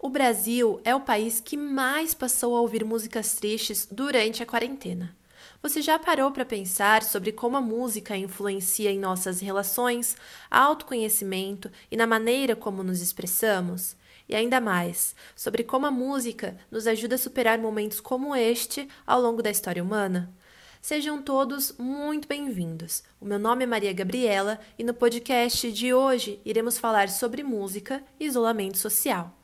O Brasil é o país que mais passou a ouvir músicas tristes durante a quarentena. Você já parou para pensar sobre como a música influencia em nossas relações, autoconhecimento e na maneira como nos expressamos? E ainda mais, sobre como a música nos ajuda a superar momentos como este ao longo da história humana? Sejam todos muito bem-vindos. O meu nome é Maria Gabriela e no podcast de hoje iremos falar sobre música e isolamento social.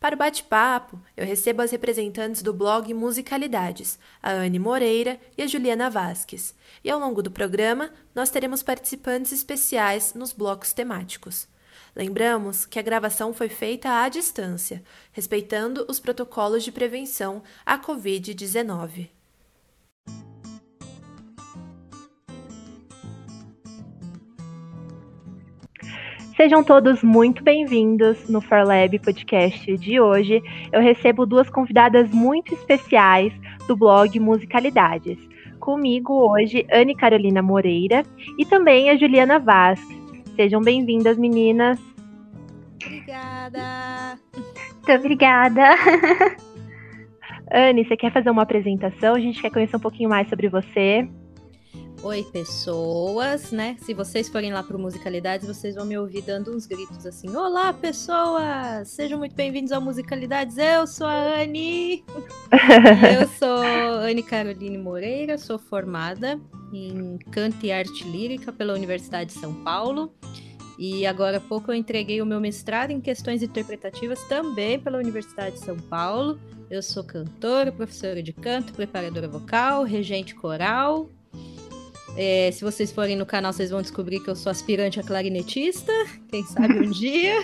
Para o bate-papo, eu recebo as representantes do blog Musicalidades, a Anne Moreira e a Juliana Vasques. E ao longo do programa, nós teremos participantes especiais nos blocos temáticos. Lembramos que a gravação foi feita à distância, respeitando os protocolos de prevenção à Covid-19. Sejam todos muito bem-vindos no ForLab Podcast de hoje. Eu recebo duas convidadas muito especiais do blog Musicalidades. Comigo hoje, Anne Carolina Moreira e também a Juliana Vasques. Sejam bem-vindas, meninas. Obrigada. Muito obrigada. Anne, você quer fazer uma apresentação? A gente quer conhecer um pouquinho mais sobre você. Oi, pessoas, né? Se vocês forem lá para Musicalidades, vocês vão me ouvir dando uns gritos assim: Olá, pessoas! Sejam muito bem-vindos ao Musicalidades. Eu sou a Anne. eu sou Anne Caroline Moreira, sou formada em canto e arte lírica pela Universidade de São Paulo. E agora há pouco eu entreguei o meu mestrado em questões interpretativas também pela Universidade de São Paulo. Eu sou cantora, professora de canto, preparadora vocal, regente coral é, se vocês forem no canal, vocês vão descobrir que eu sou aspirante a clarinetista, quem sabe um dia.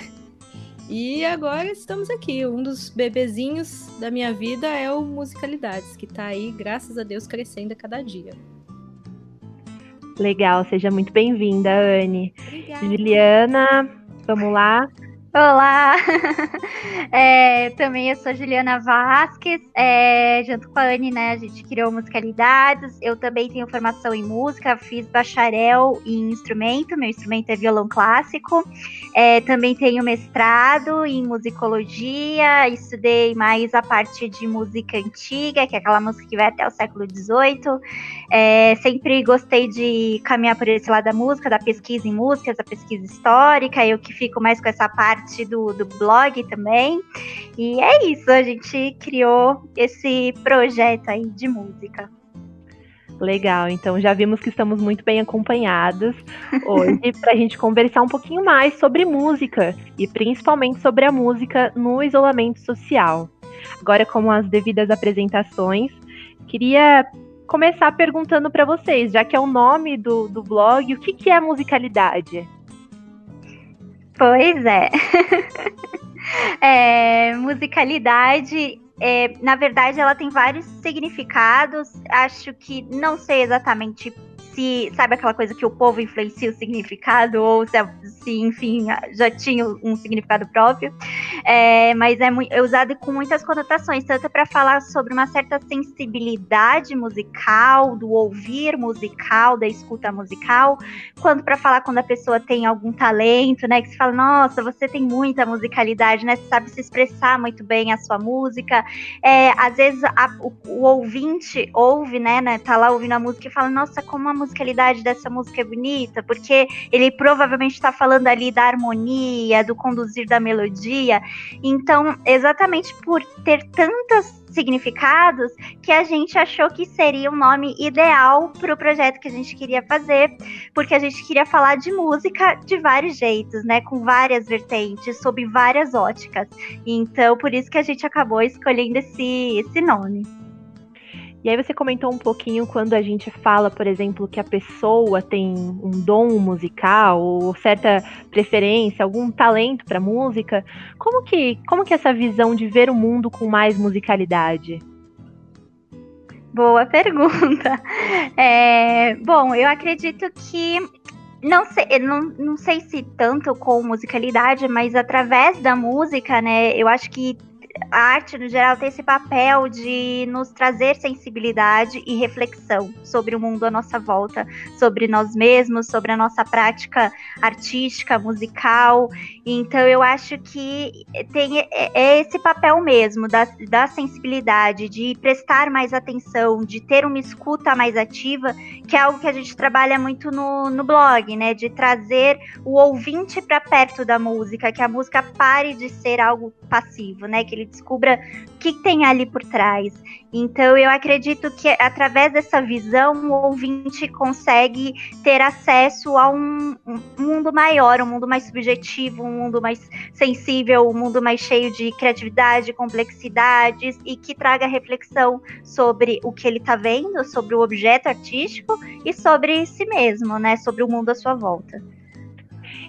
E agora estamos aqui. Um dos bebezinhos da minha vida é o Musicalidades, que está aí, graças a Deus, crescendo a cada dia. Legal, seja muito bem-vinda, Anne. Obrigada. Juliana, vamos lá. Olá! É, também eu sou Juliana Vasques, é, junto com a Anne, né, a gente criou Musicalidades, eu também tenho formação em música, fiz bacharel em instrumento, meu instrumento é violão clássico, é, também tenho mestrado em musicologia, estudei mais a parte de música antiga, que é aquela música que vai até o século XVIII, é, sempre gostei de caminhar por esse lado da música, da pesquisa em músicas, da pesquisa histórica, eu que fico mais com essa parte do, do blog também. E é isso, a gente criou esse projeto aí de música. Legal, então já vimos que estamos muito bem acompanhados hoje para a gente conversar um pouquinho mais sobre música e principalmente sobre a música no isolamento social. Agora, com as devidas apresentações, queria começar perguntando para vocês, já que é o nome do, do blog, o que, que é musicalidade? Pois é. é musicalidade, é, na verdade, ela tem vários significados. Acho que não sei exatamente se, sabe aquela coisa que o povo influencia o significado, ou se, se enfim, já tinha um significado próprio. É, mas é, é, usado com muitas conotações, tanto para falar sobre uma certa sensibilidade musical, do ouvir musical, da escuta musical, quanto para falar quando a pessoa tem algum talento, né? Que se fala, nossa, você tem muita musicalidade, né? Você sabe se expressar muito bem a sua música. É, às vezes a, o, o, ouvinte ouve, né, né? Tá lá ouvindo a música e fala, nossa, como a musicalidade dessa música é bonita, porque ele provavelmente está falando ali da harmonia, do conduzir da melodia. Então, exatamente por ter tantos significados que a gente achou que seria o nome ideal para o projeto que a gente queria fazer, porque a gente queria falar de música de vários jeitos, né, com várias vertentes, sob várias óticas. Então, por isso que a gente acabou escolhendo esse, esse nome. E aí você comentou um pouquinho quando a gente fala, por exemplo, que a pessoa tem um dom musical ou certa preferência, algum talento para música. Como que, como que é essa visão de ver o mundo com mais musicalidade? Boa pergunta. É, bom, eu acredito que não sei, não, não sei se tanto com musicalidade, mas através da música, né? Eu acho que a arte no geral tem esse papel de nos trazer sensibilidade e reflexão sobre o mundo à nossa volta, sobre nós mesmos, sobre a nossa prática artística, musical. Então eu acho que tem é, é esse papel mesmo da, da sensibilidade, de prestar mais atenção, de ter uma escuta mais ativa, que é algo que a gente trabalha muito no, no blog, né? De trazer o ouvinte para perto da música, que a música pare de ser algo passivo, né? Que ele descubra o que tem ali por trás. Então, eu acredito que através dessa visão, o ouvinte consegue ter acesso a um, um, mundo maior, um mundo mais subjetivo, um mundo mais sensível, um mundo mais cheio de criatividade, complexidades e que traga reflexão sobre o que ele está vendo, sobre o objeto artístico e sobre si mesmo, né? Sobre o mundo à sua volta.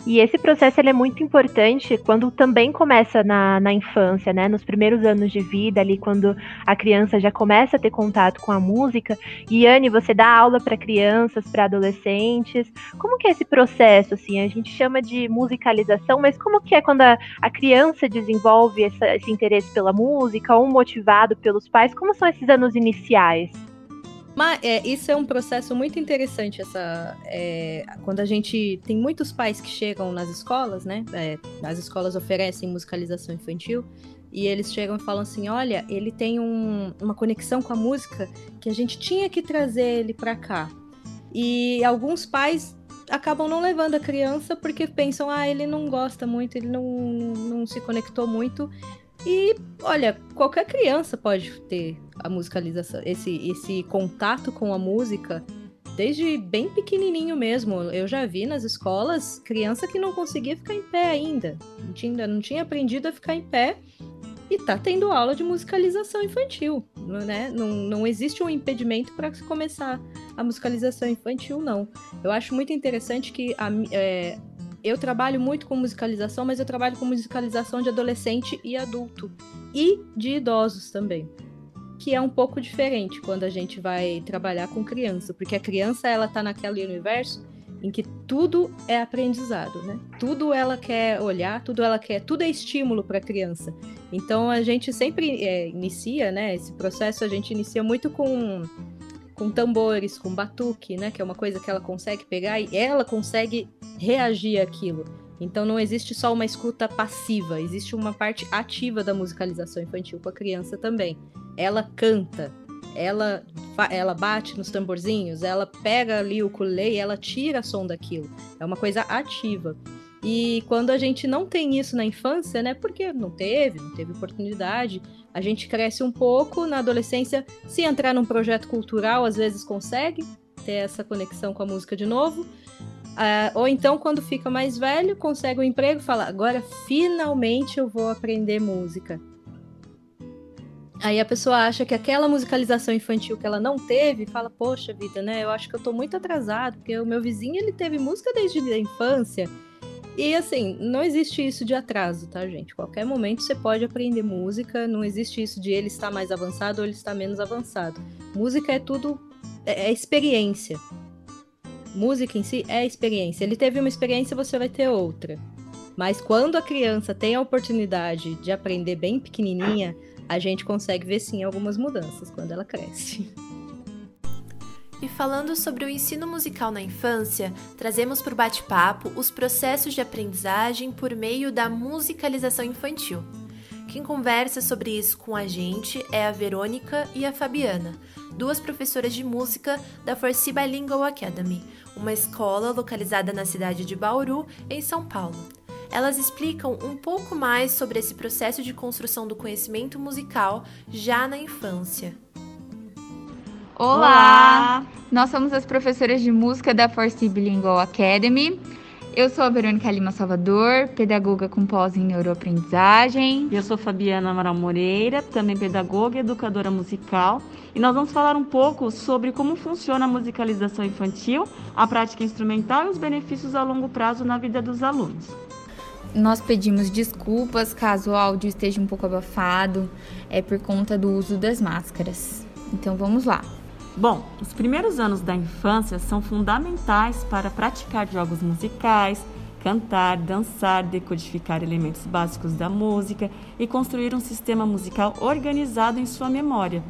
E esse processo é muito importante quando também começa na, na infância, né? Nos primeiros anos de vida, ali quando a criança já começa a ter contato com a música. E Anne, você dá aula para crianças, para adolescentes. Como que é esse processo? Assim, a gente chama de musicalização, mas como que é quando a, a criança desenvolve essa, esse interesse pela música, ou motivado pelos pais? Como são esses anos iniciais? Mas é, isso é um processo muito interessante, essa, é, quando a gente tem muitos pais que chegam nas escolas, né? É, as escolas oferecem musicalização infantil e eles chegam e falam assim: olha, ele tem um, uma conexão com a música que a gente tinha que trazer ele para cá. E alguns pais acabam não levando a criança porque pensam: ah, ele não gosta muito, ele não, não se conectou muito. E olha, qualquer criança pode ter a musicalização, esse, esse contato com a música desde bem pequenininho mesmo. Eu já vi nas escolas criança que não conseguia ficar em pé ainda, não tinha, não tinha aprendido a ficar em pé e tá tendo aula de musicalização infantil, né? Não, não existe um impedimento para começar a musicalização infantil, não. Eu acho muito interessante que a, é, eu trabalho muito com musicalização, mas eu trabalho com musicalização de adolescente e adulto. E de idosos também. Que é um pouco diferente quando a gente vai trabalhar com criança, porque a criança ela tá naquele universo em que tudo é aprendizado, né? Tudo ela quer olhar, tudo ela quer, tudo é estímulo para a criança. Então a gente sempre é, inicia, né? Esse processo a gente inicia muito com com tambores, com batuque, né? Que é uma coisa que ela consegue pegar e ela consegue reagir àquilo. Então não existe só uma escuta passiva, existe uma parte ativa da musicalização infantil com a criança também. Ela canta, ela ela bate nos tamborzinhos, ela pega ali o ukulele e ela tira som daquilo. É uma coisa ativa. E quando a gente não tem isso na infância, né? Porque não teve, não teve oportunidade, a gente cresce um pouco na adolescência. Se entrar num projeto cultural, às vezes consegue ter essa conexão com a música de novo. Uh, ou então, quando fica mais velho, consegue um emprego fala: agora finalmente eu vou aprender música. Aí a pessoa acha que aquela musicalização infantil que ela não teve, fala: poxa vida, né? Eu acho que eu tô muito atrasado, porque o meu vizinho ele teve música desde a infância e assim, não existe isso de atraso, tá, gente? Qualquer momento você pode aprender música, não existe isso de ele estar mais avançado ou ele estar menos avançado. Música é tudo. é, é experiência. Música em si é experiência. Ele teve uma experiência, você vai ter outra. Mas quando a criança tem a oportunidade de aprender bem pequenininha, a gente consegue ver sim algumas mudanças quando ela cresce. E falando sobre o ensino musical na infância, trazemos para o bate-papo os processos de aprendizagem por meio da musicalização infantil. Quem conversa sobre isso com a gente é a Verônica e a Fabiana, duas professoras de música da Forci Bilingual Academy, uma escola localizada na cidade de Bauru, em São Paulo. Elas explicam um pouco mais sobre esse processo de construção do conhecimento musical já na infância. Olá! Olá! Nós somos as professoras de música da Force Bilingual Academy. Eu sou a Verônica Lima Salvador, pedagoga com pós em neuroaprendizagem. Eu sou Fabiana Amaral Moreira, também pedagoga e educadora musical. E nós vamos falar um pouco sobre como funciona a musicalização infantil, a prática instrumental e os benefícios a longo prazo na vida dos alunos. Nós pedimos desculpas caso o áudio esteja um pouco abafado, é por conta do uso das máscaras. Então vamos lá. Bom, os primeiros anos da infância são fundamentais para praticar jogos musicais, cantar, dançar, decodificar elementos básicos da música e construir um sistema musical organizado em sua memória.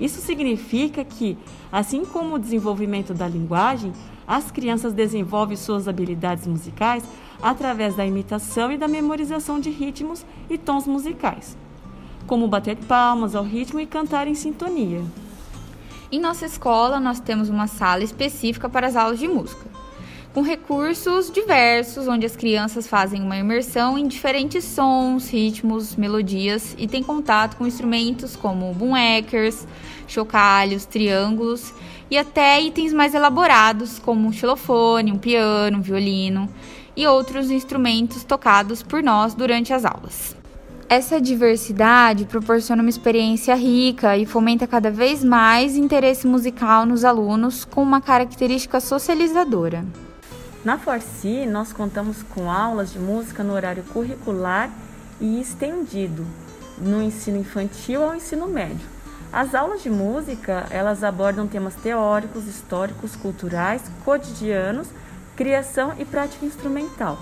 Isso significa que, assim como o desenvolvimento da linguagem, as crianças desenvolvem suas habilidades musicais através da imitação e da memorização de ritmos e tons musicais, como bater palmas ao ritmo e cantar em sintonia. Em nossa escola, nós temos uma sala específica para as aulas de música, com recursos diversos, onde as crianças fazem uma imersão em diferentes sons, ritmos, melodias e têm contato com instrumentos como boomhackers, chocalhos, triângulos e até itens mais elaborados, como um xilofone, um piano, um violino e outros instrumentos tocados por nós durante as aulas. Essa diversidade proporciona uma experiência rica e fomenta cada vez mais interesse musical nos alunos com uma característica socializadora. Na Forci, nós contamos com aulas de música no horário curricular e estendido, no ensino infantil ao ensino médio. As aulas de música, elas abordam temas teóricos, históricos, culturais, cotidianos, criação e prática instrumental.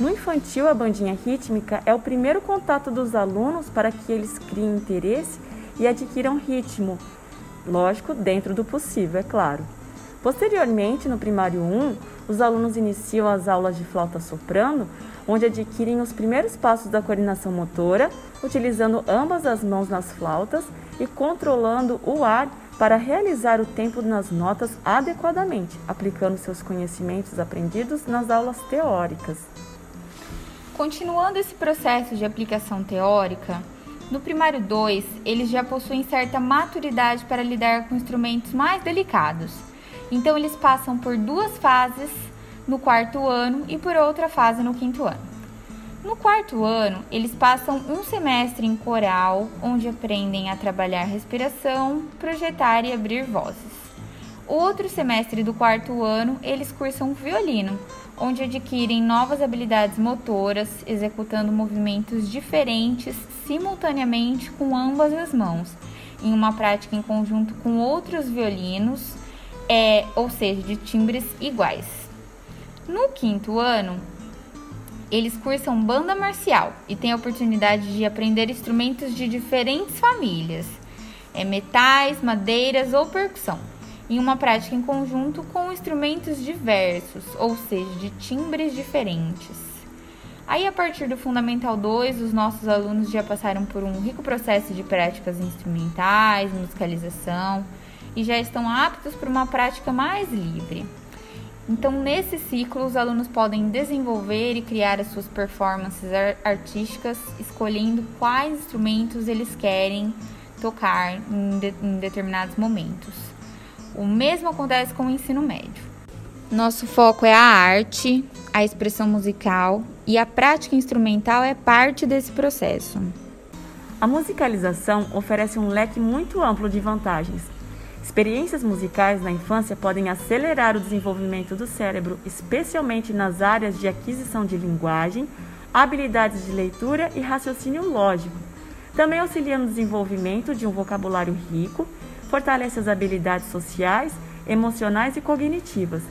No infantil, a bandinha rítmica é o primeiro contato dos alunos para que eles criem interesse e adquiram ritmo, lógico, dentro do possível, é claro. Posteriormente, no primário 1, os alunos iniciam as aulas de flauta soprano, onde adquirem os primeiros passos da coordenação motora, utilizando ambas as mãos nas flautas e controlando o ar para realizar o tempo nas notas adequadamente, aplicando seus conhecimentos aprendidos nas aulas teóricas. Continuando esse processo de aplicação teórica, no primário 2, eles já possuem certa maturidade para lidar com instrumentos mais delicados. Então, eles passam por duas fases no quarto ano e por outra fase no quinto ano. No quarto ano, eles passam um semestre em coral, onde aprendem a trabalhar respiração, projetar e abrir vozes. Outro semestre do quarto ano, eles cursam violino, onde adquirem novas habilidades motoras, executando movimentos diferentes simultaneamente com ambas as mãos, em uma prática em conjunto com outros violinos, é, ou seja, de timbres iguais. No quinto ano, eles cursam banda marcial e têm a oportunidade de aprender instrumentos de diferentes famílias, é, metais, madeiras ou percussão em uma prática em conjunto com instrumentos diversos, ou seja, de timbres diferentes. Aí, a partir do Fundamental 2, os nossos alunos já passaram por um rico processo de práticas instrumentais, musicalização e já estão aptos para uma prática mais livre. Então, nesse ciclo, os alunos podem desenvolver e criar as suas performances artísticas, escolhendo quais instrumentos eles querem tocar em, de, em determinados momentos. O mesmo acontece com o ensino médio. Nosso foco é a arte, a expressão musical e a prática instrumental é parte desse processo. A musicalização oferece um leque muito amplo de vantagens. Experiências musicais na infância podem acelerar o desenvolvimento do cérebro, especialmente nas áreas de aquisição de linguagem, habilidades de leitura e raciocínio lógico. Também auxilia no desenvolvimento de um vocabulário rico fortalece as habilidades sociais, emocionais e cognitivas.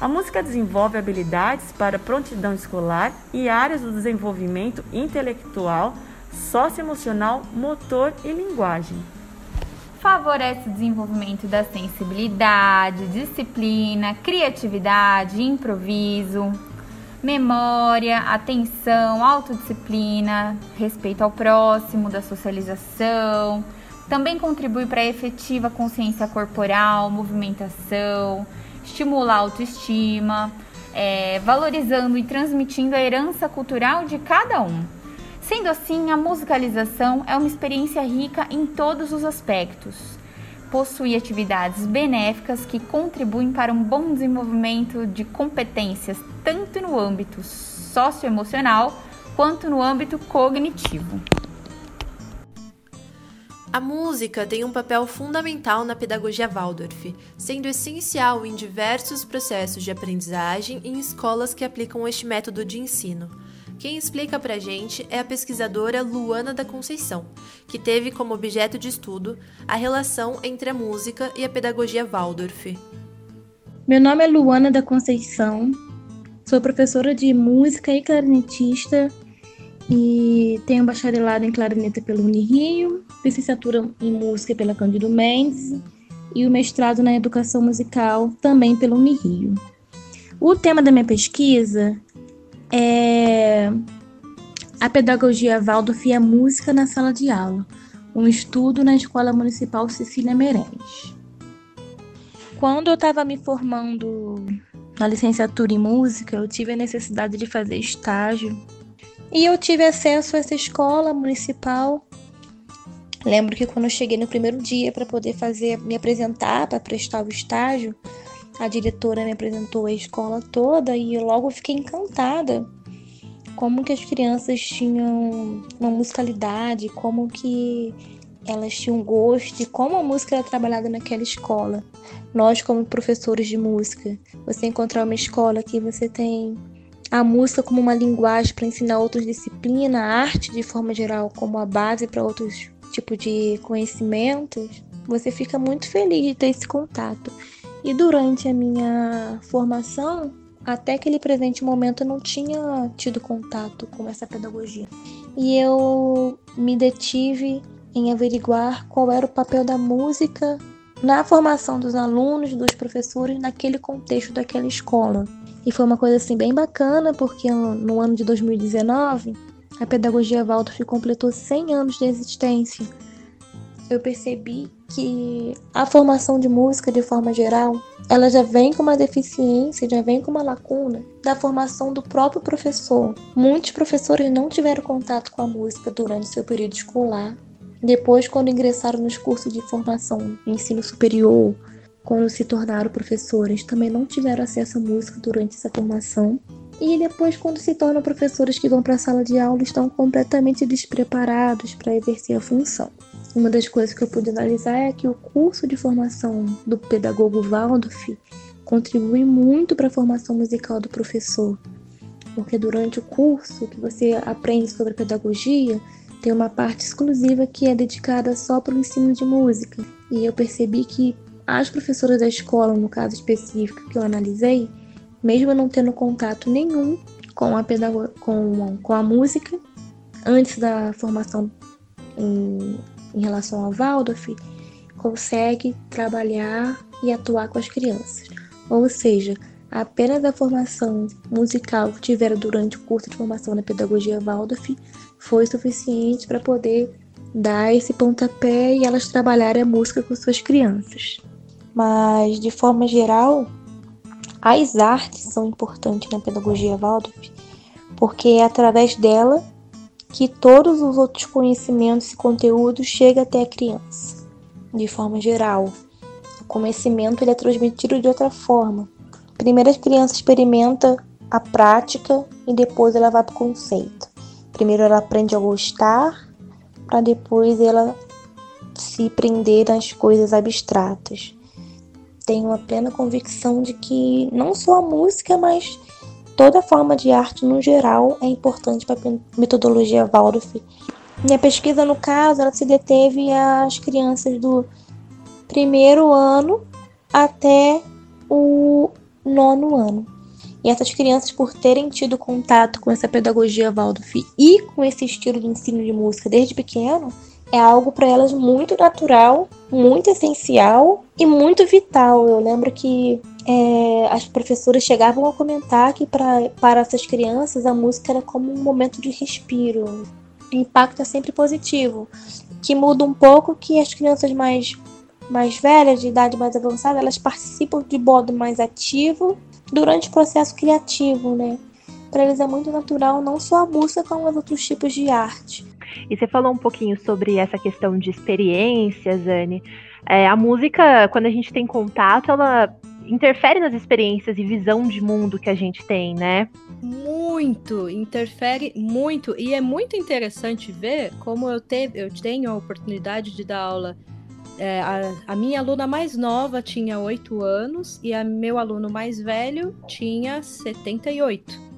A música desenvolve habilidades para prontidão escolar e áreas do desenvolvimento intelectual, socioemocional, motor e linguagem. Favorece o desenvolvimento da sensibilidade, disciplina, criatividade, improviso, memória, atenção, autodisciplina, respeito ao próximo, da socialização, também contribui para a efetiva consciência corporal, movimentação, estimula a autoestima, é, valorizando e transmitindo a herança cultural de cada um. Sendo assim, a musicalização é uma experiência rica em todos os aspectos. Possui atividades benéficas que contribuem para um bom desenvolvimento de competências tanto no âmbito socioemocional quanto no âmbito cognitivo. A música tem um papel fundamental na pedagogia Waldorf, sendo essencial em diversos processos de aprendizagem em escolas que aplicam este método de ensino. Quem explica pra gente é a pesquisadora Luana da Conceição, que teve como objeto de estudo a relação entre a música e a pedagogia Waldorf. Meu nome é Luana da Conceição, Sou professora de música e clarinetista e tenho bacharelado em clarineta pelo Unirio, licenciatura em música pela Cândido Mendes e o mestrado na educação musical também pelo Unirio. O tema da minha pesquisa é a pedagogia Waldorf e a música na sala de aula, um estudo na Escola Municipal Cecília Meirelles. Quando eu estava me formando na licenciatura em música, eu tive a necessidade de fazer estágio e eu tive acesso a essa escola municipal. Lembro que quando eu cheguei no primeiro dia para poder fazer, me apresentar para prestar o estágio, a diretora me apresentou a escola toda e eu logo fiquei encantada como que as crianças tinham uma musicalidade, como que elas tinham gosto e como a música era trabalhada naquela escola. Nós, como professores de música, você encontrar uma escola que você tem a música como uma linguagem para ensinar outras disciplinas, a arte de forma geral como a base para outros tipos de conhecimentos, você fica muito feliz de ter esse contato. E durante a minha formação, até aquele presente momento, eu não tinha tido contato com essa pedagogia. E eu me detive em averiguar qual era o papel da música na formação dos alunos, dos professores, naquele contexto daquela escola. E foi uma coisa assim bem bacana, porque no ano de 2019, a pedagogia Waldorf completou 100 anos de existência. Eu percebi que a formação de música, de forma geral, ela já vem com uma deficiência, já vem com uma lacuna da formação do próprio professor. Muitos professores não tiveram contato com a música durante seu período escolar depois, quando ingressaram nos cursos de formação em ensino superior, quando se tornaram professores, também não tiveram acesso à música durante essa formação. E depois, quando se tornam professores que vão para a sala de aula, estão completamente despreparados para exercer a função. Uma das coisas que eu pude analisar é que o curso de formação do pedagogo Waldorf contribui muito para a formação musical do professor, porque durante o curso que você aprende sobre pedagogia, tem uma parte exclusiva que é dedicada só para o ensino de música. E eu percebi que as professoras da escola, no caso específico que eu analisei, mesmo não tendo contato nenhum com a, com, com a música, antes da formação em, em relação ao Waldorf, consegue trabalhar e atuar com as crianças. Ou seja, apenas a formação musical que tiveram durante o curso de formação na pedagogia Waldorf foi suficiente para poder dar esse pontapé e elas trabalharem a música com suas crianças. Mas, de forma geral, as artes são importantes na pedagogia Waldorf, porque é através dela que todos os outros conhecimentos e conteúdos chegam até a criança. De forma geral, o conhecimento ele é transmitido de outra forma. Primeiro a criança experimenta a prática e depois ela vai para o conceito. Primeiro ela aprende a gostar, para depois ela se prender nas coisas abstratas. Tenho a plena convicção de que não só a música, mas toda forma de arte no geral é importante para a metodologia Waldorf. Minha pesquisa, no caso, ela se deteve às crianças do primeiro ano até o nono ano. E essas crianças, por terem tido contato com essa pedagogia Waldorf e com esse estilo de ensino de música desde pequeno, é algo para elas muito natural, muito essencial e muito vital. Eu lembro que é, as professoras chegavam a comentar que pra, para essas crianças a música era como um momento de respiro. O impacto é sempre positivo, que muda um pouco que as crianças mais mais velhas, de idade mais avançada, elas participam de modo mais ativo durante o processo criativo, né? Para eles é muito natural não só a música, como os outros tipos de arte. E você falou um pouquinho sobre essa questão de experiências, Anne. É, a música, quando a gente tem contato, ela interfere nas experiências e visão de mundo que a gente tem, né? Muito, interfere muito. E é muito interessante ver como eu, teve, eu tenho a oportunidade de dar aula é, a, a, minha aluna mais nova tinha 8 anos e a meu aluno mais velho tinha 78.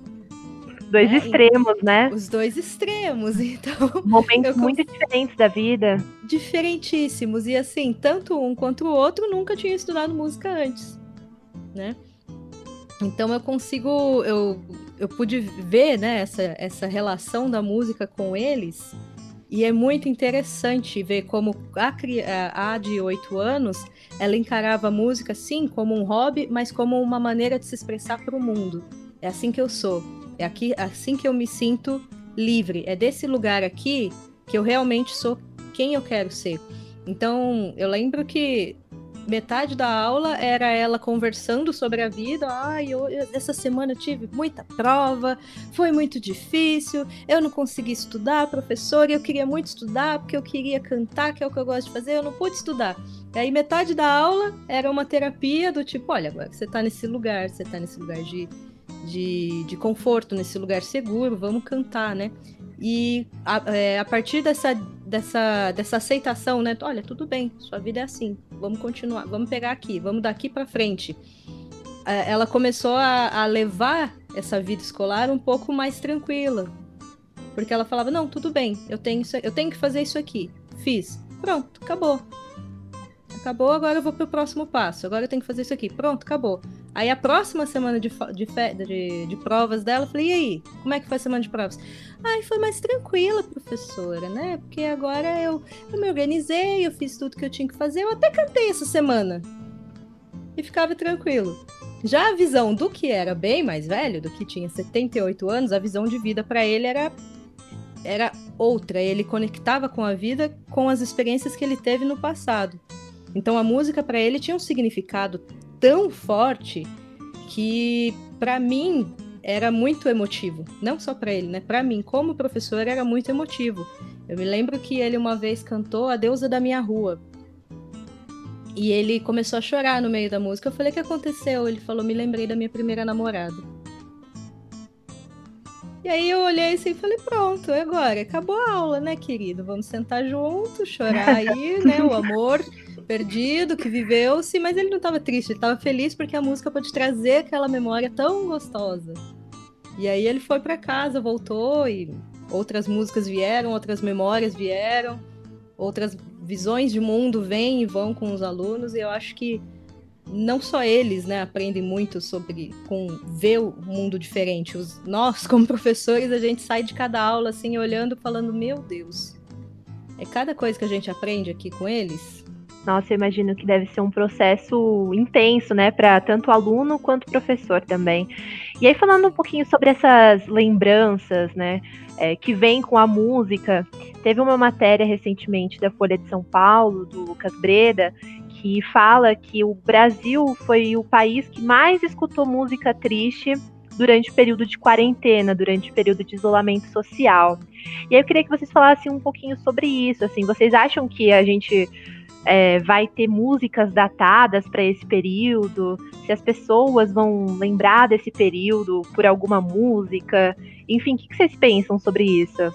Dois é, extremos, né? Os dois extremos, então. Momentos eu, muito diferentes da vida. Diferentíssimos. E assim, tanto um quanto o outro nunca tinha estudado música antes, né? Então eu consigo, eu, eu pude ver né, essa, essa relação da música com eles e é muito interessante ver como a, a de 8 anos ela encarava a música sim como um hobby, mas como uma maneira de se expressar para o mundo. É assim que eu sou. É aqui, assim que eu me sinto livre. É desse lugar aqui que eu realmente sou quem eu quero ser. Então, eu lembro que metade da aula era ela conversando sobre a vida. Ai, eu, essa semana eu tive muita prova, foi muito difícil, eu não consegui estudar, professor, eu queria muito estudar porque eu queria cantar, que é o que eu gosto de fazer, eu não pude estudar. E aí metade da aula era uma terapia do tipo, olha, agora você tá nesse lugar, você tá nesse lugar de, de, de conforto, nesse lugar seguro, vamos cantar, né? E a, é, a partir dessa, dessa, dessa aceitação, né? Olha, tudo bem, sua vida é assim, vamos continuar, vamos pegar aqui, vamos daqui para frente. É, ela começou a, a levar essa vida escolar um pouco mais tranquila. Porque ela falava, não, tudo bem, eu tenho, isso, eu tenho que fazer isso aqui. Fiz. Pronto, acabou. Acabou, agora eu vou pro próximo passo. Agora eu tenho que fazer isso aqui. Pronto, acabou. Aí a próxima semana de, de, de, de, provas dela, eu falei, e aí, como é que foi a semana de provas? Ai, foi mais tranquila, professora, né? Porque agora eu, eu me organizei, eu fiz tudo que eu tinha que fazer, eu até cantei essa semana. E ficava tranquilo. Já a visão do que era bem mais velho, do que tinha 78 anos, a visão de vida para ele era era outra. Ele conectava com a vida com as experiências que ele teve no passado. Então a música para ele tinha um significado tão forte que para mim era muito emotivo, não só para ele, né? Para mim, como professor, era muito emotivo. Eu me lembro que ele uma vez cantou A Deusa da Minha Rua. E ele começou a chorar no meio da música. Eu falei: "O que aconteceu?" Ele falou: "Me lembrei da minha primeira namorada." E aí eu olhei assim e falei, pronto, agora acabou a aula, né, querido? Vamos sentar junto, chorar aí, né? O amor perdido que viveu-se, mas ele não estava triste, ele estava feliz porque a música pode trazer aquela memória tão gostosa. E aí ele foi para casa, voltou e outras músicas vieram, outras memórias vieram, outras visões de mundo vêm e vão com os alunos, e eu acho que não só eles, né, aprendem muito sobre com ver o mundo diferente. Os, nós, como professores, a gente sai de cada aula assim olhando, falando: "Meu Deus, é cada coisa que a gente aprende aqui com eles". Nossa, eu imagino que deve ser um processo intenso, né, para tanto aluno quanto professor também. E aí falando um pouquinho sobre essas lembranças, né, é, que vem com a música, teve uma matéria recentemente da Folha de São Paulo do Lucas Breda que fala que o Brasil foi o país que mais escutou música triste durante o período de quarentena, durante o período de isolamento social. E aí eu queria que vocês falassem um pouquinho sobre isso. Assim, vocês acham que a gente é, vai ter músicas datadas para esse período? Se as pessoas vão lembrar desse período por alguma música? Enfim, o que, que vocês pensam sobre isso?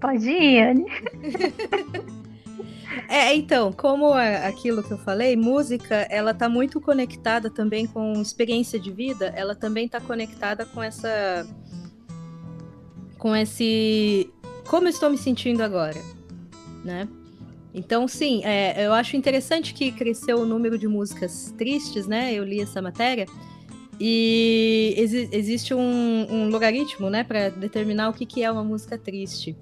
Pode ir, Anne. É, então, como é aquilo que eu falei, música, ela tá muito conectada também com experiência de vida, ela também tá conectada com essa com esse como eu estou me sentindo agora, né? Então, sim, é, eu acho interessante que cresceu o número de músicas tristes, né? Eu li essa matéria. E exi existe um, um, logaritmo, né, para determinar o que, que é uma música triste.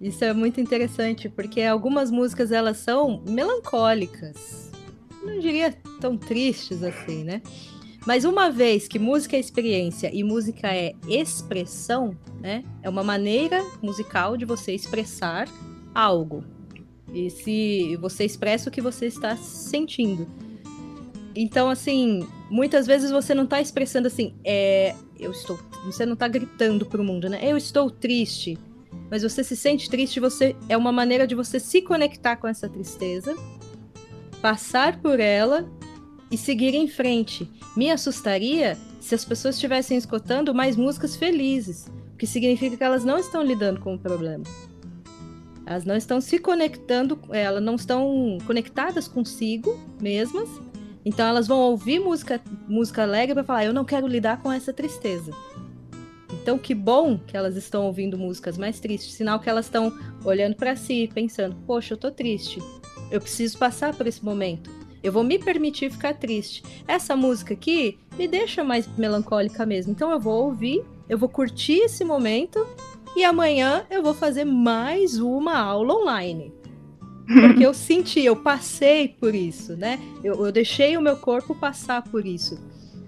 Isso é muito interessante, porque algumas músicas elas são melancólicas. Não diria tão tristes assim, né? Mas uma vez que música é experiência e música é expressão, né? É uma maneira musical de você expressar algo. E se você expressa o que você está sentindo. Então, assim, muitas vezes você não está expressando assim, é, eu estou, você não está gritando para o mundo, né? Eu estou triste mas você se sente triste, você é uma maneira de você se conectar com essa tristeza, passar por ela e seguir em frente. Me assustaria se as pessoas estivessem escutando mais músicas felizes, o que significa que elas não estão lidando com o problema. Elas não estão se conectando, elas não estão conectadas consigo mesmas. Então elas vão ouvir música, música alegre para falar: eu não quero lidar com essa tristeza. Então, que bom que elas estão ouvindo músicas mais tristes, sinal que elas estão olhando para si, pensando: poxa, eu tô triste, eu preciso passar por esse momento. Eu vou me permitir ficar triste. Essa música aqui me deixa mais melancólica mesmo. Então eu vou ouvir, eu vou curtir esse momento e amanhã eu vou fazer mais uma aula online. Porque eu senti, eu passei por isso, né? Eu, eu deixei o meu corpo passar por isso.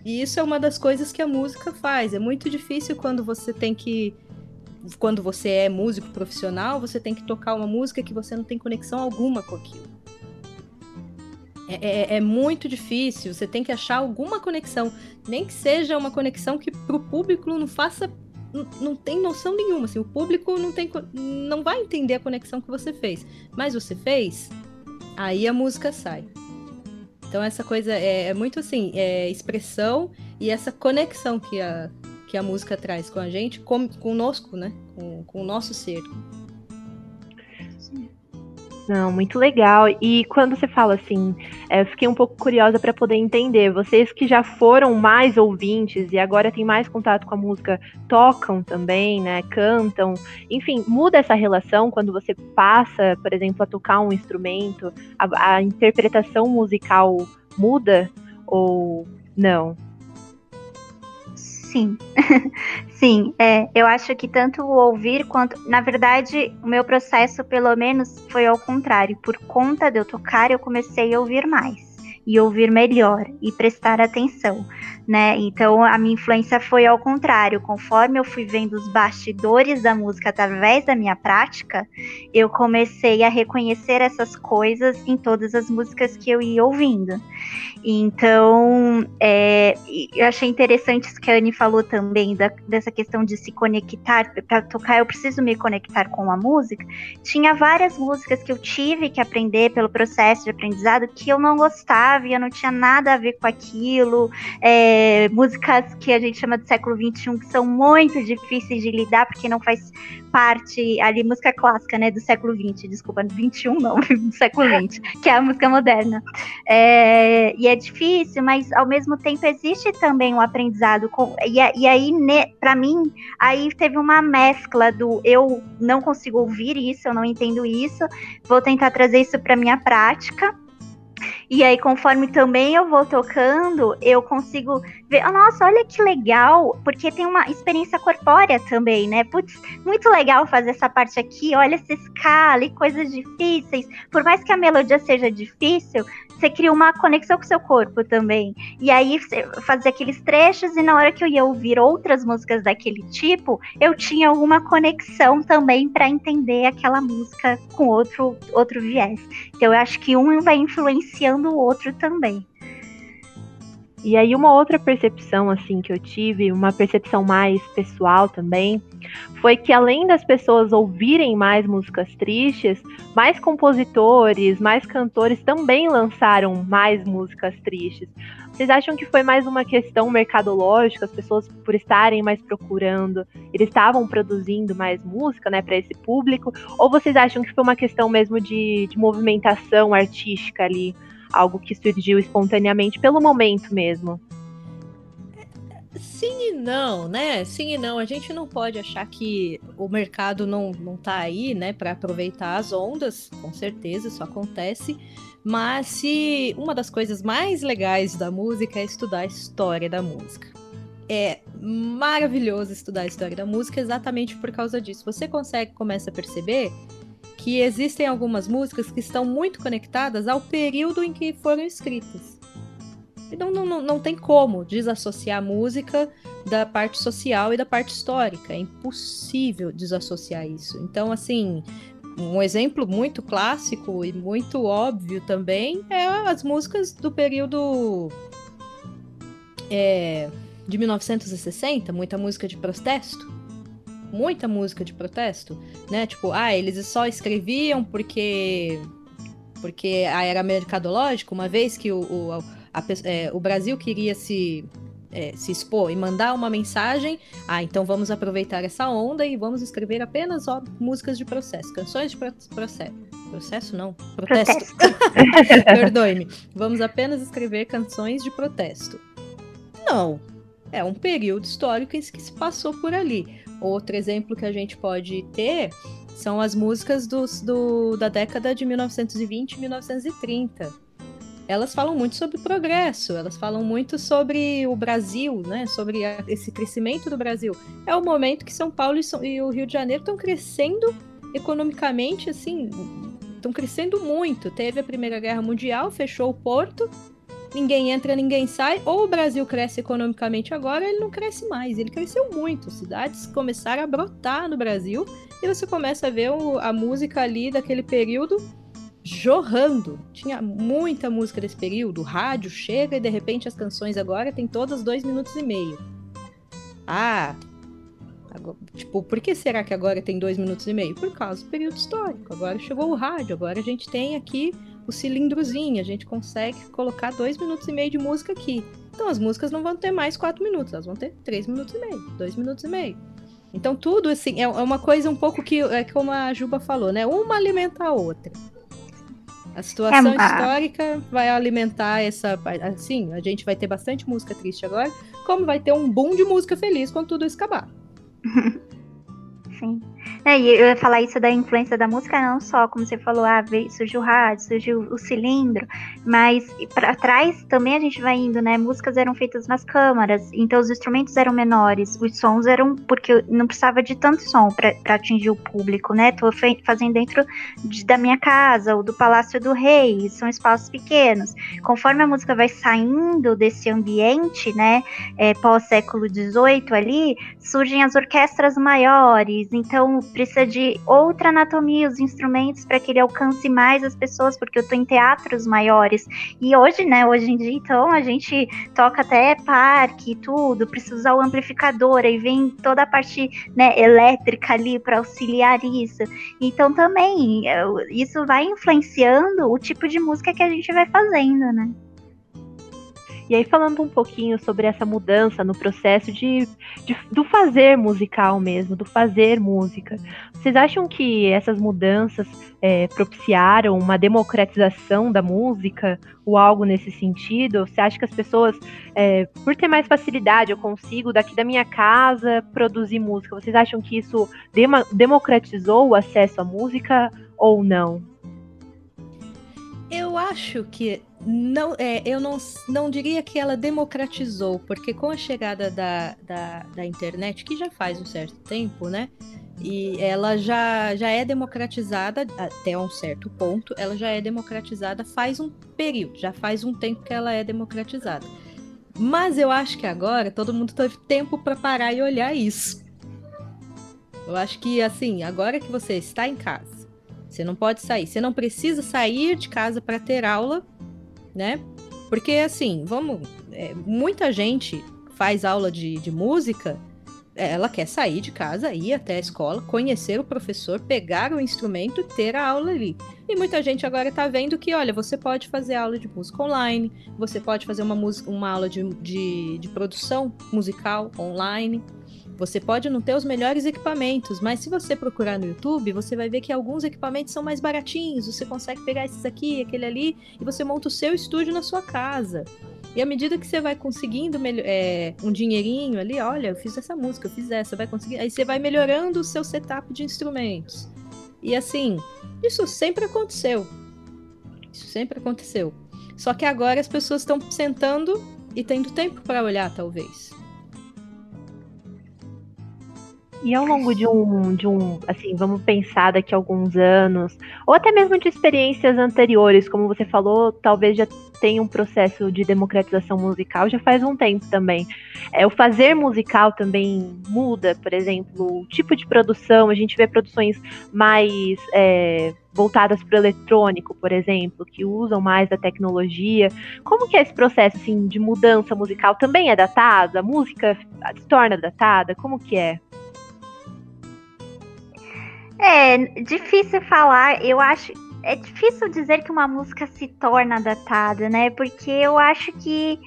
E isso é uma das coisas que a música faz. É muito difícil quando você tem que. Quando você é músico profissional, você tem que tocar uma música que você não tem conexão alguma com aquilo. É, é, é, muito difícil, você tem que achar alguma conexão, nem que seja uma conexão que para o público não faça, não, tem noção nenhuma, assim, o público não, tem, não vai entender a conexão que você fez, mas você fez, aí a música sai. Então essa coisa é, é muito assim, é expressão e essa conexão que a, que a música traz com a gente, com, conosco, né, com, com o nosso ser. Não, muito legal. E quando você fala assim, é, eu fiquei um pouco curiosa para poder entender. Vocês que já foram mais ouvintes e agora têm mais contato com a música, tocam também, né? Cantam. Enfim, muda essa relação quando você passa, por exemplo, a tocar um instrumento? A, a interpretação musical muda ou não? Sim, sim. É, eu acho que tanto o ouvir quanto. Na verdade, o meu processo, pelo menos, foi ao contrário. Por conta de eu tocar, eu comecei a ouvir mais e ouvir melhor e prestar atenção, né? Então a minha influência foi ao contrário, conforme eu fui vendo os bastidores da música através da minha prática, eu comecei a reconhecer essas coisas em todas as músicas que eu ia ouvindo. Então, é, eu achei interessante isso que a Anne falou também, da, dessa questão de se conectar. Para tocar, eu preciso me conectar com a música. Tinha várias músicas que eu tive que aprender pelo processo de aprendizado que eu não gostava eu não tinha nada a ver com aquilo. É, músicas que a gente chama de século XXI que são muito difíceis de lidar porque não faz parte ali, música clássica, né, do século XX, desculpa, 21 não, do século XX, que é a música moderna. É, e é difícil, mas ao mesmo tempo existe também um aprendizado. Com, e, e aí, para mim, aí teve uma mescla do eu não consigo ouvir isso, eu não entendo isso, vou tentar trazer isso para minha prática e aí, conforme também eu vou tocando, eu consigo ver, oh, nossa, olha que legal, porque tem uma experiência corpórea também, né? Putz, muito legal fazer essa parte aqui, olha essa escala e coisas difíceis. Por mais que a melodia seja difícil, você cria uma conexão com o seu corpo também. E aí fazia aqueles trechos e na hora que eu ia ouvir outras músicas daquele tipo, eu tinha alguma conexão também para entender aquela música com outro outro viés. Então eu acho que um vai influenciando o outro também. E aí uma outra percepção assim que eu tive, uma percepção mais pessoal também, foi que além das pessoas ouvirem mais músicas tristes, mais compositores, mais cantores também lançaram mais músicas tristes. Vocês acham que foi mais uma questão mercadológica, as pessoas por estarem mais procurando, eles estavam produzindo mais música, né, para esse público? Ou vocês acham que foi uma questão mesmo de, de movimentação artística ali? Algo que surgiu espontaneamente pelo momento mesmo. Sim e não, né? Sim e não. A gente não pode achar que o mercado não, não tá aí, né, para aproveitar as ondas. Com certeza isso acontece. Mas se uma das coisas mais legais da música é estudar a história da música. É maravilhoso estudar a história da música exatamente por causa disso. Você consegue, começa a perceber que existem algumas músicas que estão muito conectadas ao período em que foram escritas. Então não, não, não tem como desassociar a música da parte social e da parte histórica. É impossível desassociar isso. Então, assim, um exemplo muito clássico e muito óbvio também é as músicas do período é, de 1960, muita música de protesto muita música de protesto, né? Tipo, ah, eles só escreviam porque porque ah, era mercadológico, uma vez que o, o, a, é, o Brasil queria se, é, se expor e mandar uma mensagem, ah, então vamos aproveitar essa onda e vamos escrever apenas ó, músicas de processo, canções de pro processo. Processo não, protesto. protesto. Perdoe-me. Vamos apenas escrever canções de protesto. Não. É um período histórico em que se passou por ali. Outro exemplo que a gente pode ter são as músicas dos, do, da década de 1920 e 1930. elas falam muito sobre progresso, elas falam muito sobre o Brasil, né? Sobre a, esse crescimento do Brasil. É o momento que São Paulo e, São, e o Rio de Janeiro estão crescendo economicamente, assim, estão crescendo muito. Teve a Primeira Guerra Mundial, fechou o porto, ninguém entra, ninguém sai. Ou o Brasil cresce economicamente agora, ele não cresce mais. Ele cresceu muito. Cidades começaram a brotar no Brasil e você começa a ver a música ali daquele período jorrando. Tinha muita música desse período, o rádio chega e de repente as canções agora tem todas dois minutos e meio. Ah, agora, tipo, por que será que agora tem dois minutos e meio? Por causa do período histórico. Agora chegou o rádio, agora a gente tem aqui o cilindrozinho, a gente consegue colocar dois minutos e meio de música aqui. Então as músicas não vão ter mais quatro minutos, elas vão ter três minutos e meio, dois minutos e meio. Então tudo assim é, é uma coisa um pouco que é como a Juba falou, né? Uma alimenta a outra. A situação é, histórica vai alimentar essa. Assim, a gente vai ter bastante música triste agora, como vai ter um boom de música feliz quando tudo isso acabar. Sim. É, e eu ia falar isso da influência da música, não só, como você falou, ah, surgiu o rádio, surgiu o cilindro, mas para trás também a gente vai indo, né? Músicas eram feitas nas câmaras, então os instrumentos eram menores, os sons eram, porque não precisava de tanto som para atingir o público, né? Tô fazendo dentro de, da minha casa ou do Palácio do Rei, são espaços pequenos. Conforme a música vai saindo desse ambiente, né, é, pós-século XVIII ali, surgem as orquestras maiores, então precisa de outra anatomia, os instrumentos, para que ele alcance mais as pessoas, porque eu tô em teatros maiores. E hoje, né, hoje em dia, então, a gente toca até parque e tudo, precisa usar o amplificador, aí vem toda a parte né, elétrica ali para auxiliar isso. Então, também, isso vai influenciando o tipo de música que a gente vai fazendo, né? E aí, falando um pouquinho sobre essa mudança no processo de, de, do fazer musical mesmo, do fazer música, vocês acham que essas mudanças é, propiciaram uma democratização da música ou algo nesse sentido? Você acha que as pessoas, é, por ter mais facilidade, eu consigo daqui da minha casa produzir música? Vocês acham que isso democratizou o acesso à música ou não? Eu acho que não, é, eu não, não diria que ela democratizou, porque com a chegada da, da, da, internet, que já faz um certo tempo, né? E ela já, já é democratizada até um certo ponto, ela já é democratizada faz um período, já faz um tempo que ela é democratizada. Mas eu acho que agora todo mundo teve tempo para parar e olhar isso. Eu acho que, assim, agora que você está em casa, você não pode sair. Você não precisa sair de casa para ter aula, né? Porque, assim, vamos. É, muita gente faz aula de, de música, ela quer sair de casa, ir até a escola, conhecer o professor, pegar o instrumento, ter a aula ali. E muita gente agora está vendo que, olha, você pode fazer aula de música online, você pode fazer uma, música, uma aula de, de, de produção musical online. Você pode não ter os melhores equipamentos, mas se você procurar no YouTube, você vai ver que alguns equipamentos são mais baratinhos. Você consegue pegar esses aqui, aquele ali, e você monta o seu estúdio na sua casa. E à medida que você vai conseguindo é, um dinheirinho ali, olha, eu fiz essa música, eu fiz essa, vai conseguir. Aí você vai melhorando o seu setup de instrumentos. E assim, isso sempre aconteceu. Isso sempre aconteceu. Só que agora as pessoas estão sentando e tendo tempo para olhar, talvez. E ao longo de um, de um, assim, vamos pensar daqui a alguns anos, ou até mesmo de experiências anteriores, como você falou, talvez já tenha um processo de democratização musical já faz um tempo também. É, o fazer musical também muda, por exemplo, o tipo de produção, a gente vê produções mais é, voltadas para o eletrônico, por exemplo, que usam mais da tecnologia. Como que é esse processo assim, de mudança musical? Também é datado? A música se torna datada? Como que é? É, difícil falar. Eu acho. É difícil dizer que uma música se torna datada, né? Porque eu acho que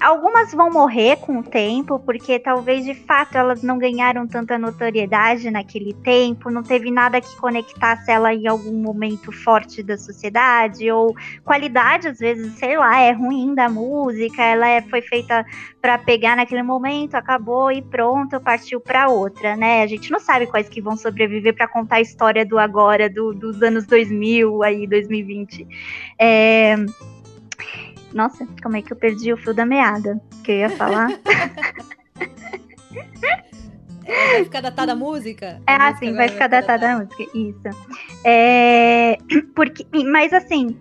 Algumas vão morrer com o tempo, porque talvez de fato elas não ganharam tanta notoriedade naquele tempo, não teve nada que conectasse ela em algum momento forte da sociedade, ou qualidade, às vezes, sei lá, é ruim da música, ela é, foi feita para pegar naquele momento, acabou e pronto, partiu para outra, né? A gente não sabe quais que vão sobreviver para contar a história do agora, do, dos anos 2000, aí, 2020. É Nossa, como é que eu perdi o fio da meada? Que eu ia falar. É, vai ficar datada a música? É, A assim, música vai agora ficar datada a música. Isso. É, porque, mas assim,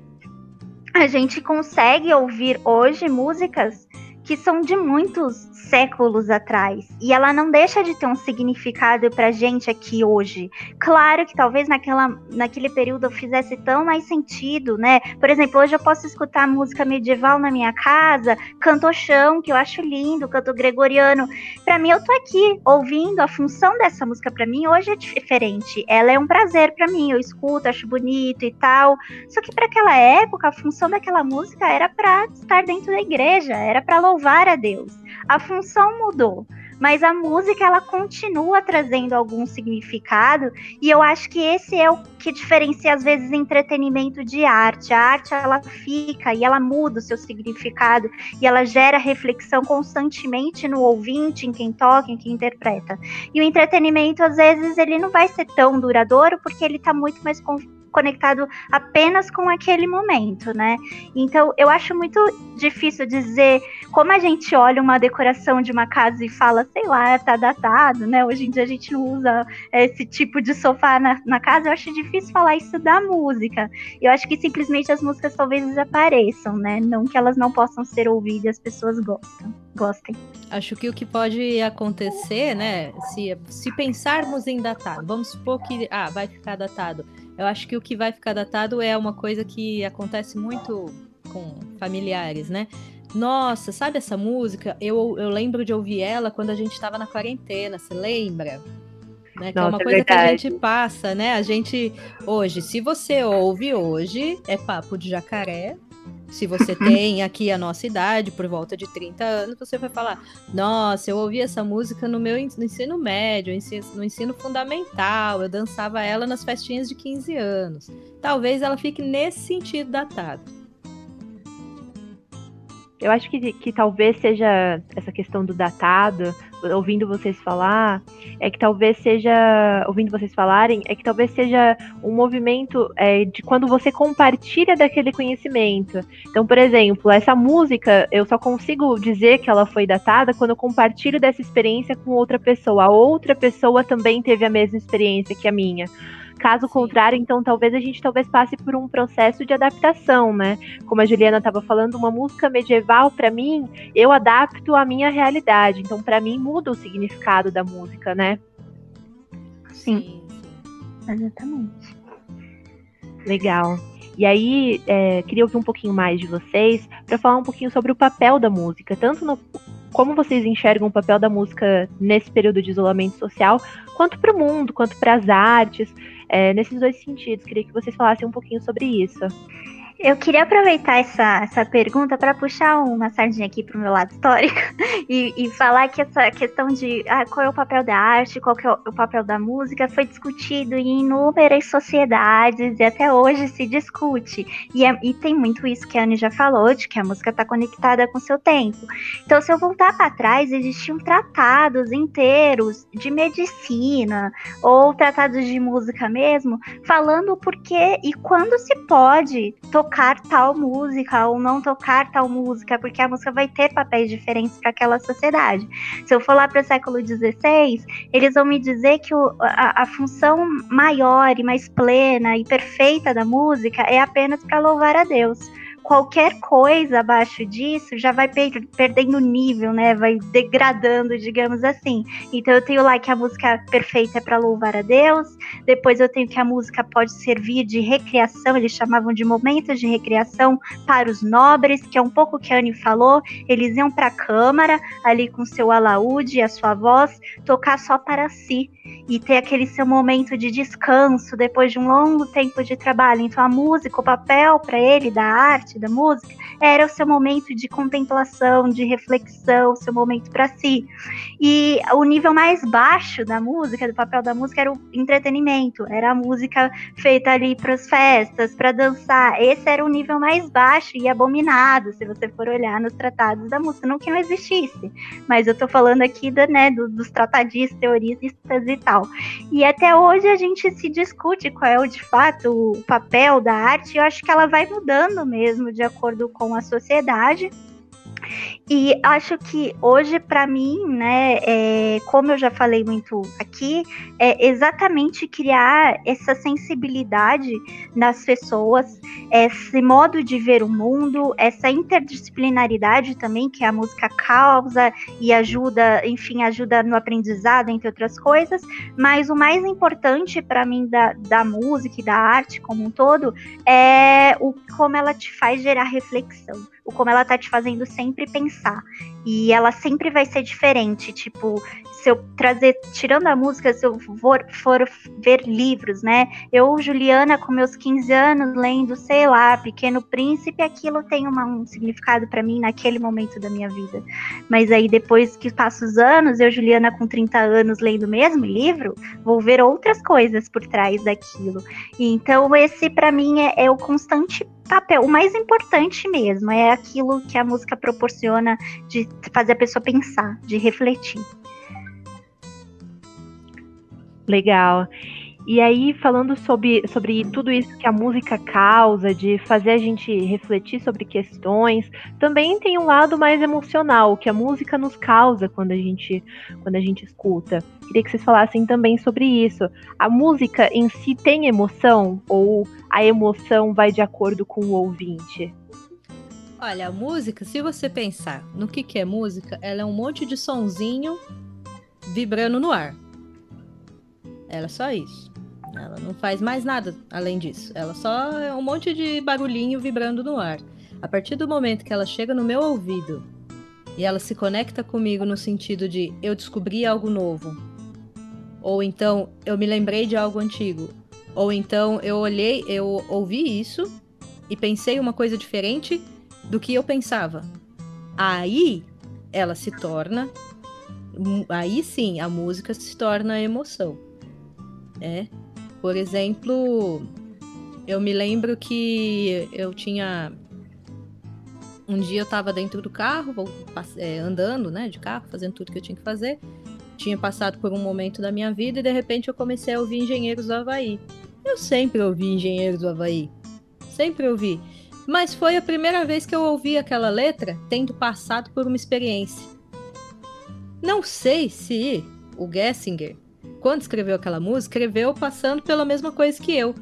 a gente consegue ouvir hoje músicas que são de muitos séculos atrás. E ela não deixa de ter um significado pra gente aqui hoje. Claro que talvez naquela, naquele período fizesse tão mais sentido, né? Por exemplo, hoje eu posso escutar música medieval na minha casa, canto chão, que eu acho lindo, canto gregoriano. Pra mim, eu tô aqui ouvindo a função dessa música pra mim hoje é diferente. Ela é um prazer pra mim, eu escuto, acho bonito e tal. Só que para aquela época, a função daquela música era para estar dentro da igreja, era para louvar a Deus. A função mudou, mas a música ela continua trazendo algum significado e eu acho que esse é o que diferencia às vezes entretenimento de arte. A arte ela fica e ela muda o seu significado e ela gera reflexão constantemente no ouvinte, em quem toca, em quem interpreta. E o entretenimento às vezes ele não vai ser tão duradouro porque ele está muito mais conectado apenas com aquele momento, né? Então, eu acho muito difícil dizer como a gente olha uma decoração de uma casa e fala, sei lá, tá datado, né? Hoje em dia a gente não usa esse tipo de sofá na, na casa. Eu acho difícil falar isso da música. Eu acho que simplesmente as músicas talvez desapareçam, né? Não que elas não possam ser ouvidas e as pessoas gostam, gostem. Acho que o que pode acontecer, né? Se, se pensarmos em datado, vamos supor que ah, vai ficar datado. Eu acho que o que vai ficar datado é uma coisa que acontece muito com familiares, né? Nossa, sabe essa música? Eu, eu lembro de ouvir ela quando a gente estava na quarentena, você lembra? Né? Que é Nossa, uma é coisa que a gente passa, né? A gente, hoje, se você ouve hoje, é papo de jacaré. Se você tem aqui a nossa idade, por volta de 30 anos, você vai falar: Nossa, eu ouvi essa música no meu no ensino médio, no ensino fundamental, eu dançava ela nas festinhas de 15 anos. Talvez ela fique nesse sentido datada. Eu acho que, que talvez seja essa questão do datado, ouvindo vocês falar, é que talvez seja, ouvindo vocês falarem, é que talvez seja um movimento é, de quando você compartilha daquele conhecimento. Então, por exemplo, essa música, eu só consigo dizer que ela foi datada quando eu compartilho dessa experiência com outra pessoa. A outra pessoa também teve a mesma experiência que a minha. Caso Sim. contrário, então talvez a gente talvez passe por um processo de adaptação, né? Como a Juliana estava falando, uma música medieval para mim, eu adapto à minha realidade. Então para mim muda o significado da música, né? Sim. Exatamente. Legal. E aí, é, queria ouvir um pouquinho mais de vocês para falar um pouquinho sobre o papel da música, tanto no como vocês enxergam o papel da música nesse período de isolamento social, quanto para o mundo, quanto para as artes, é, nesses dois sentidos. Queria que vocês falassem um pouquinho sobre isso. Eu queria aproveitar essa, essa pergunta para puxar uma sardinha aqui pro meu lado histórico e, e falar que essa questão de ah, qual é o papel da arte, qual é o, o papel da música, foi discutido em inúmeras sociedades e até hoje se discute. E, é- e tem muito isso que a Anne já falou, de que a música está conectada com o seu tempo. Então, se eu voltar para trás, existiam tratados inteiros de medicina ou tratados de música mesmo, falando o porquê e quando se pode tocar tal música ou não tocar tal música, porque a música vai ter papéis diferentes para aquela sociedade. Se eu for lá para o século XVI, eles vão me dizer que o- a, a função maior e mais plena e perfeita da música é apenas para louvar a Deus. Qualquer coisa abaixo disso já vai per- perdendo nível, né? Vai degradando, digamos assim. Então eu tenho lá que a música perfeita é para louvar a Deus, depois eu tenho que a música pode servir de recreação, eles chamavam de momentos de recreação para os nobres, que é um pouco o que a Anne falou. Eles iam para a câmara, ali com seu alaúde e a sua voz, tocar só para si e ter aquele seu momento de descanso depois de um longo tempo de trabalho. Então a música, o papel para ele da arte, da música, era o seu momento de contemplação, de reflexão, o seu momento para si. E o nível mais baixo da música, do papel da música, era o entretenimento. Era a música feita ali para as festas, para dançar. Esse era o nível mais baixo e abominado, se você for olhar nos tratados da música. Não que não existisse, mas eu tô falando aqui da, né, do- dos tratadistas, teoristas e tal. E até hoje a gente se discute qual é o, de fato o papel da arte. E eu acho que ela vai mudando mesmo mesmo de acordo com a sociedade. E acho que hoje, para mim, né, é, como eu já falei muito aqui, é exatamente criar essa sensibilidade nas pessoas, esse modo de ver o mundo, essa interdisciplinaridade também que a música causa e ajuda, enfim, ajuda no aprendizado, entre outras coisas. Mas o mais importante para mim da, da música e da arte como um todo é o como ela te faz gerar reflexão o como ela tá te fazendo sempre pensar. E ela sempre vai ser diferente. Tipo, se eu trazer, tirando a música, se eu for, for ver livros, né? Eu, Juliana, com meus 15 anos, lendo, sei lá, Pequeno Príncipe, aquilo tem uma, um significado para mim naquele momento da minha vida. Mas aí depois que passam os anos, eu, Juliana, com 30 anos, lendo o mesmo livro, vou ver outras coisas por trás daquilo. Então, esse para mim é, é o constante papel, o mais importante mesmo, é aquilo que a música proporciona de fazer a pessoa pensar, de refletir. Legal. E aí, falando sobre, sobre tudo isso que a música causa, de fazer a gente refletir sobre questões, também tem um lado mais emocional, que a música nos causa quando a gente, quando a gente escuta. Queria que vocês falassem também sobre isso. A música em si tem emoção ou a emoção vai de acordo com o ouvinte? Olha, a música, se você pensar no que, que é música, ela é um monte de sonzinho vibrando no ar. Ela é só isso. Ela não faz mais nada além disso. Ela só é um monte de barulhinho vibrando no ar. A partir do momento que ela chega no meu ouvido e ela se conecta comigo no sentido de eu descobri algo novo, ou então eu me lembrei de algo antigo, ou então eu olhei, eu ouvi isso e pensei uma coisa diferente do que eu pensava. Aí ela se torna aí sim a música se torna emoção. É. Por exemplo, eu me lembro que eu tinha. Um dia eu tava dentro do carro, é, andando, né, de carro, fazendo tudo que eu tinha que fazer. Tinha passado por um momento da minha vida e de repente eu comecei a ouvir Engenheiros do Havaí. Eu sempre ouvi Engenheiros do Havaí. Sempre ouvi. Mas foi a primeira vez que eu ouvi aquela letra tendo passado por uma experiência. Não sei se o Gessinger quando escreveu aquela música, escreveu passando pela mesma coisa que eu.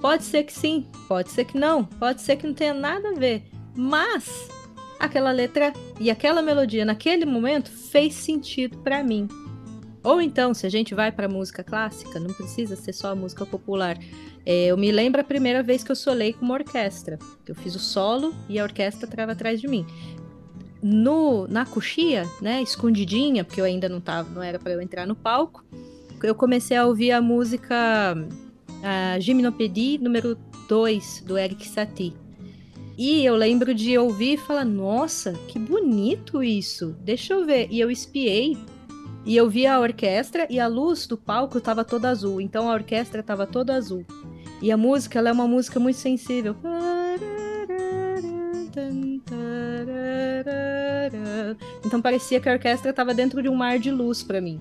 Pode ser que sim, pode ser que não, pode ser que não tenha nada a ver, mas aquela letra e aquela melodia naquele momento fez sentido para mim. Ou então, se a gente vai para música clássica, não precisa ser só a música popular. É, eu me lembro a primeira vez que eu solei com uma orquestra. Eu fiz o solo e a orquestra estava atrás de mim. No, na coxia, né, escondidinha, porque eu ainda não tava, não era para eu entrar no palco eu comecei a ouvir a música a Gimnopédie número 2 do Eric Satie. E eu lembro de ouvir e falar: Nossa, que bonito isso! Deixa eu ver. E eu espiei e eu vi a orquestra e a luz do palco estava toda azul. Então a orquestra estava toda azul. E a música, ela é uma música muito sensível. Então parecia que a orquestra estava dentro de um mar de luz para mim.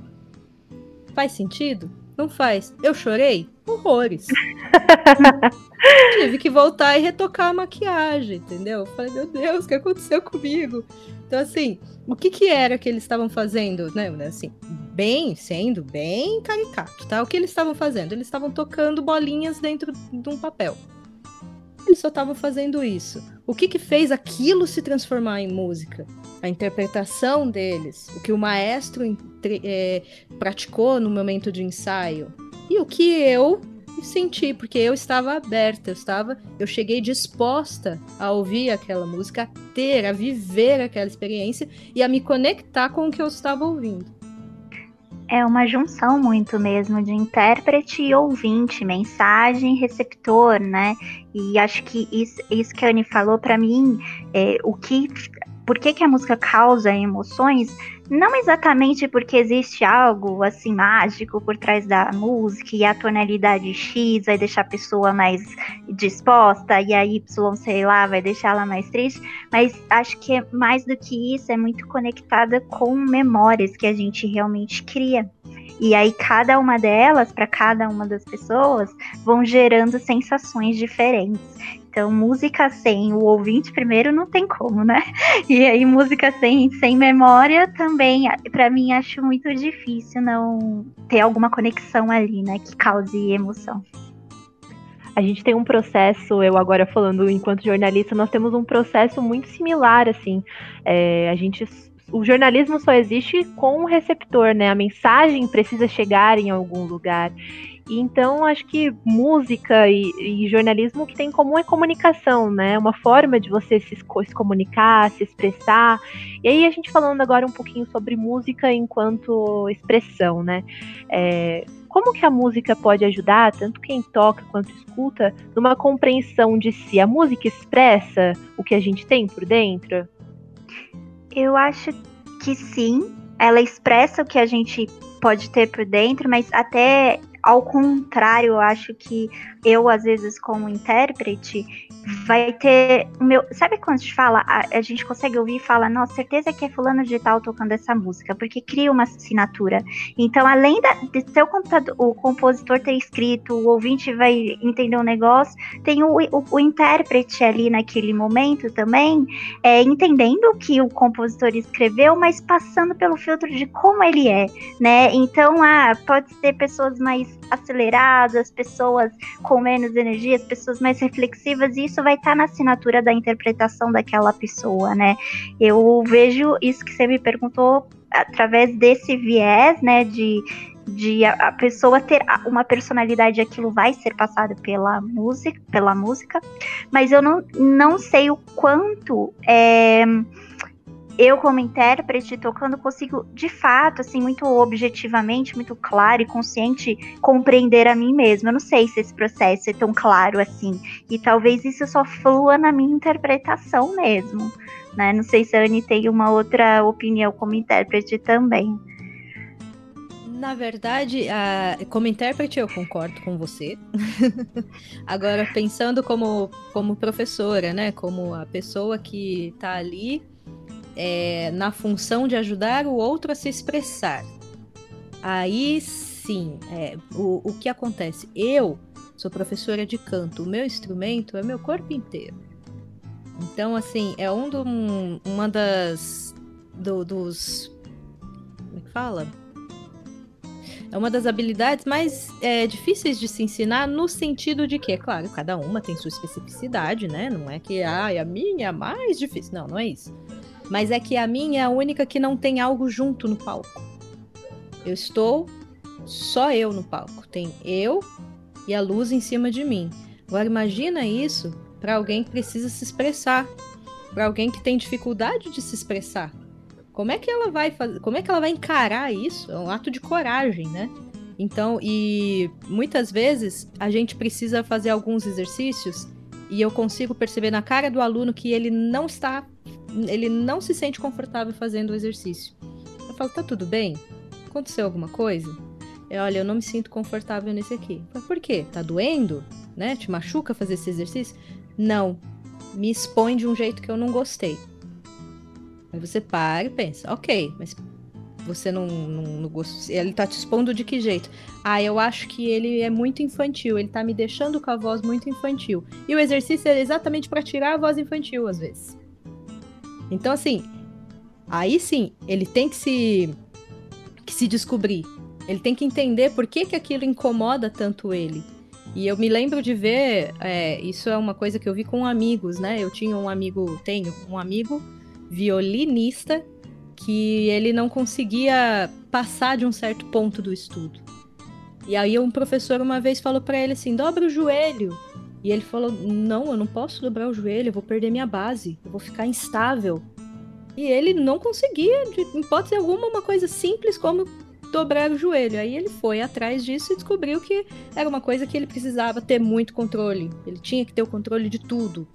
Faz sentido? Não faz. Eu chorei? Horrores. Tive que voltar e retocar a maquiagem, entendeu? Falei, meu Deus, o que aconteceu comigo? Então, assim, o que que era que eles estavam fazendo, né? Assim, bem, sendo bem caricato, tá? O que eles estavam fazendo? Eles estavam tocando bolinhas dentro de um papel. Só estavam fazendo isso. O que que fez aquilo se transformar em música? a interpretação deles, o que o maestro é, praticou no momento de ensaio e o que eu senti, porque eu estava aberta, eu estava, eu cheguei disposta a ouvir aquela música, a ter, a viver aquela experiência e a me conectar com o que eu estava ouvindo. É uma junção muito mesmo de intérprete e ouvinte, mensagem receptor, né? E acho que isso, isso que a Anne falou para mim, é, o que por que, que a música causa emoções, não exatamente porque existe algo assim mágico por trás da música e a tonalidade X vai deixar a pessoa mais disposta e a Y, sei lá, vai deixar ela mais triste, mas acho que é mais do que isso, é muito conectada com memórias que a gente realmente cria. E aí cada uma delas, para cada uma das pessoas, vão gerando sensações diferentes. Então, música sem o ouvinte primeiro não tem como, né? E aí música sem, sem memória também, para mim acho muito difícil não ter alguma conexão ali, né, que cause emoção. A gente tem um processo, eu agora falando enquanto jornalista, nós temos um processo muito similar, assim. É, a gente o jornalismo só existe com o receptor, né? A mensagem precisa chegar em algum lugar. Então, acho que música e, e, jornalismo que tem em comum é comunicação, né? Uma forma de você se, se, comunicar, se expressar. E aí, a gente falando agora um pouquinho sobre música enquanto expressão, né? É, como que a música pode ajudar, tanto quem toca quanto escuta, numa compreensão de si? A música expressa o que a gente tem por dentro? Eu acho que sim. Ela expressa o que a gente pode ter por dentro, mas até ao contrário, eu acho que eu, às vezes, como intérprete, vai ter o meu. Sabe quando a gente fala, a, a, gente consegue ouvir e fala, nossa, certeza que é fulano de tal tocando essa música, porque cria uma assinatura. Então, além da, de seu computador, o compositor ter escrito, o ouvinte vai entender o negócio, tem o, o, o intérprete ali naquele momento também, é, entendendo o que o compositor escreveu, mas passando pelo filtro de como ele é, né? Então, ah, pode ser pessoas mais aceleradas, pessoas com menos energia, pessoas mais reflexivas, e isso vai estar tá na assinatura da interpretação daquela pessoa, né? Eu vejo isso que você me perguntou através desse viés, né, de, de a, a, pessoa ter uma personalidade, aquilo vai ser passado pela música, pela música, mas eu não, não sei o quanto é, eu como intérprete tocando consigo de fato assim muito objetivamente muito claro e consciente compreender a mim mesma eu não sei se esse processo é tão claro assim e talvez isso só flua na minha interpretação mesmo né não sei se a Anne tem uma outra opinião como intérprete também na verdade, como intérprete, eu concordo com você. Agora, pensando como, como professora, né? Como a pessoa que está ali é, na função de ajudar o outro a se expressar. Aí sim, é, o, o que acontece? Eu sou professora de canto, o meu instrumento é meu corpo inteiro. Então, assim, é um, do, um uma das. Do, dos. Como é que fala? É uma das habilidades mais é, difíceis de se ensinar no sentido de que, claro, cada uma tem sua especificidade, né? Não é que ah, a minha é mais difícil. Não, não é isso. Mas é que a minha é a única que não tem algo junto no palco. Eu estou só eu no palco. Tem eu e a luz em cima de mim. Agora imagina isso para alguém que precisa se expressar, para alguém que tem dificuldade de se expressar. Como é que ela vai fazer? Como é que ela vai encarar isso? É um ato de coragem, né? Então, e muitas vezes a gente precisa fazer alguns exercícios e eu consigo perceber na cara do aluno que ele não está ele não se sente confortável fazendo o exercício. Eu falo, tá tudo bem? Aconteceu alguma coisa? É, olha, eu não me sinto confortável nesse aqui. Por quê? Tá doendo? Né? Te machuca fazer esse exercício? Não. Me expõe de um jeito que eu não gostei. Aí você para e pensa, ok, mas você não, não, não gostou. Ele tá te expondo de que jeito? Ah, eu acho que ele é muito infantil, ele tá me deixando com a voz muito infantil. E o exercício é exatamente para tirar a voz infantil, às vezes. Então, assim, aí sim, ele tem que se, que se descobrir. Ele tem que entender por que, que aquilo incomoda tanto ele. E eu me lembro de ver, é, isso é uma coisa que eu vi com amigos, né? Eu tinha um amigo, tenho um amigo violinista que ele não conseguia passar de um certo ponto do estudo. E aí um professor uma vez falou para ele assim: "Dobra o joelho". E ele falou: Não, eu não posso dobrar o joelho, eu vou perder minha base, eu vou ficar instável. E ele não conseguia, de hipótese alguma, uma coisa simples como dobrar o joelho. Aí ele foi atrás disso e descobriu que era uma coisa que ele precisava ter muito controle. Ele tinha que ter o controle de tudo.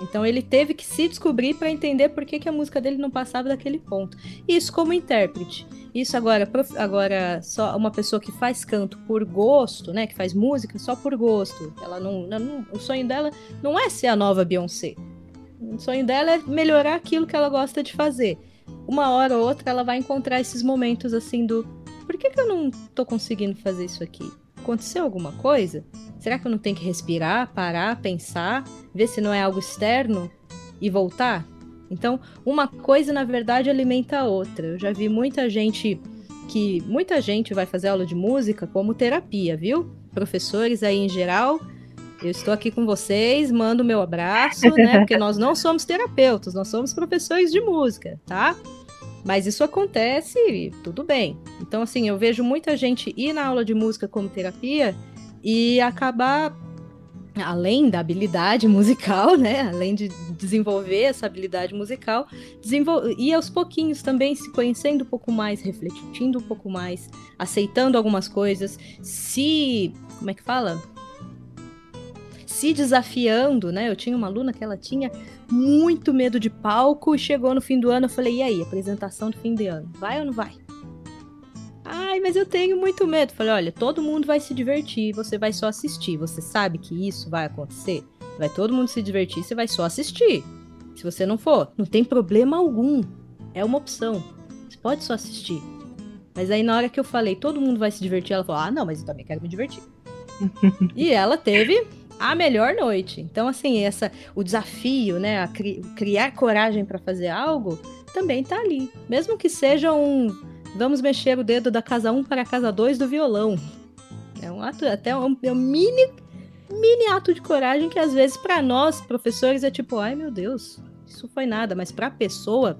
Então ele teve que se descobrir para entender por que, que a música dele não passava daquele ponto. Isso como intérprete. Isso agora, agora só uma pessoa que faz canto por gosto, né, que faz música só por gosto. Ela não, não, o sonho dela não é ser a nova Beyoncé. O sonho dela é melhorar aquilo que ela gosta de fazer. Uma hora ou outra ela vai encontrar esses momentos assim do por que, que eu não tô conseguindo fazer isso aqui? Aconteceu alguma coisa? Será que eu não tenho que respirar, parar, pensar, ver se não é algo externo e voltar? Então, uma coisa na verdade alimenta a outra. Eu já vi muita gente que muita gente vai fazer aula de música como terapia, viu? Professores aí em geral, eu estou aqui com vocês, mando meu abraço, né? Porque nós não somos terapeutas, nós somos professores de música, tá? Mas isso acontece e tudo bem. Então, assim, eu vejo muita gente ir na aula de música como terapia e acabar, além da habilidade musical, né? Além de desenvolver essa habilidade musical, e aos pouquinhos também se conhecendo um pouco mais, refletindo um pouco mais, aceitando algumas coisas, se. Como é que fala? se desafiando, né? Eu tinha uma aluna que ela tinha muito medo de palco e chegou no fim do ano, eu falei: "E aí, apresentação do fim de ano, vai ou não vai?" Ai, mas eu tenho muito medo. Falei: "Olha, todo mundo vai se divertir, você vai só assistir. Você sabe que isso vai acontecer? Vai todo mundo se divertir, você vai só assistir. Se você não for, não tem problema algum. É uma opção. Você pode só assistir." Mas aí na hora que eu falei, todo mundo vai se divertir, ela falou: "Ah, não, mas eu também quero me divertir." e ela teve a melhor noite. Então, assim, essa o desafio, né, a cri, criar coragem para fazer algo, também tá ali. Mesmo que seja um vamos mexer o dedo da casa 1 para a casa 2 do violão. É um ato, até um, é um mini mini ato de coragem que às vezes para nós, professores, é tipo, ai meu Deus, isso foi nada, mas para a pessoa,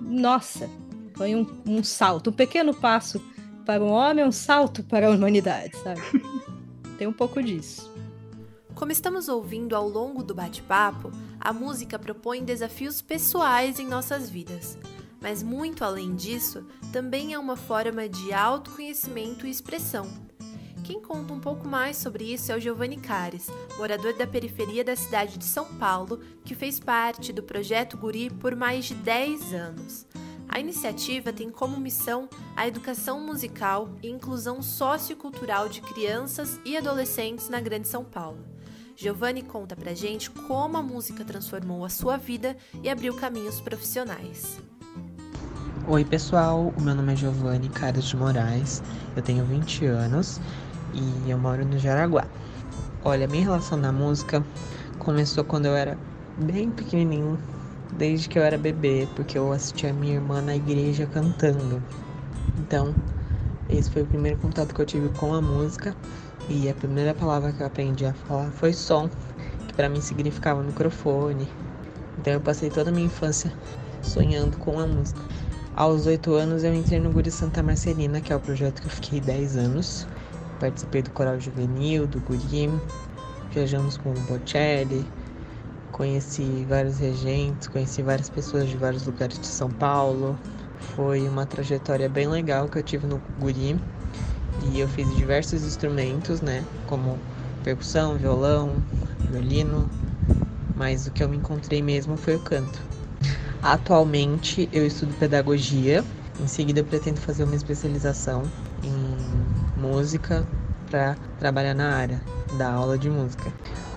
nossa, foi um, um salto, um pequeno passo para o homem, um salto para a humanidade, sabe? Tem um pouco disso. Como estamos ouvindo ao longo do bate-papo, a música propõe desafios pessoais em nossas vidas. Mas muito além disso, também é uma forma de autoconhecimento e expressão. Quem conta um pouco mais sobre isso é o Giovanni Cares, morador da periferia da cidade de São Paulo, que fez parte do projeto Guri por mais de 10 anos. A iniciativa tem como missão a educação musical e inclusão sociocultural de crianças e adolescentes na Grande São Paulo. Giovanni conta pra gente como a música transformou a sua vida e abriu caminhos profissionais. Oi, pessoal. O meu nome é Giovanni Caras de Moraes. Eu tenho 20 anos e eu moro no Jaraguá. Olha, minha relação na música começou quando eu era bem pequenininho, desde que eu era bebê, porque eu assistia minha irmã na igreja cantando. Então, esse foi o primeiro contato que eu tive com a música e a primeira palavra que eu aprendi a falar foi som, que para mim significava microfone. Então eu passei toda a minha infância sonhando com a música. Aos oito anos eu entrei no Guri Santa Marcelina, que é o projeto que eu fiquei dez anos. Participei do coral juvenil, do Guri, viajamos com o Bocelli, conheci vários regentes, conheci várias pessoas de vários lugares de São Paulo. Foi uma trajetória bem legal que eu tive no Guri e eu fiz diversos instrumentos, né? Como percussão, violão, violino, mas o que eu me encontrei mesmo foi o canto. Atualmente eu estudo pedagogia, em seguida eu pretendo fazer uma especialização em música para trabalhar na área da aula de música.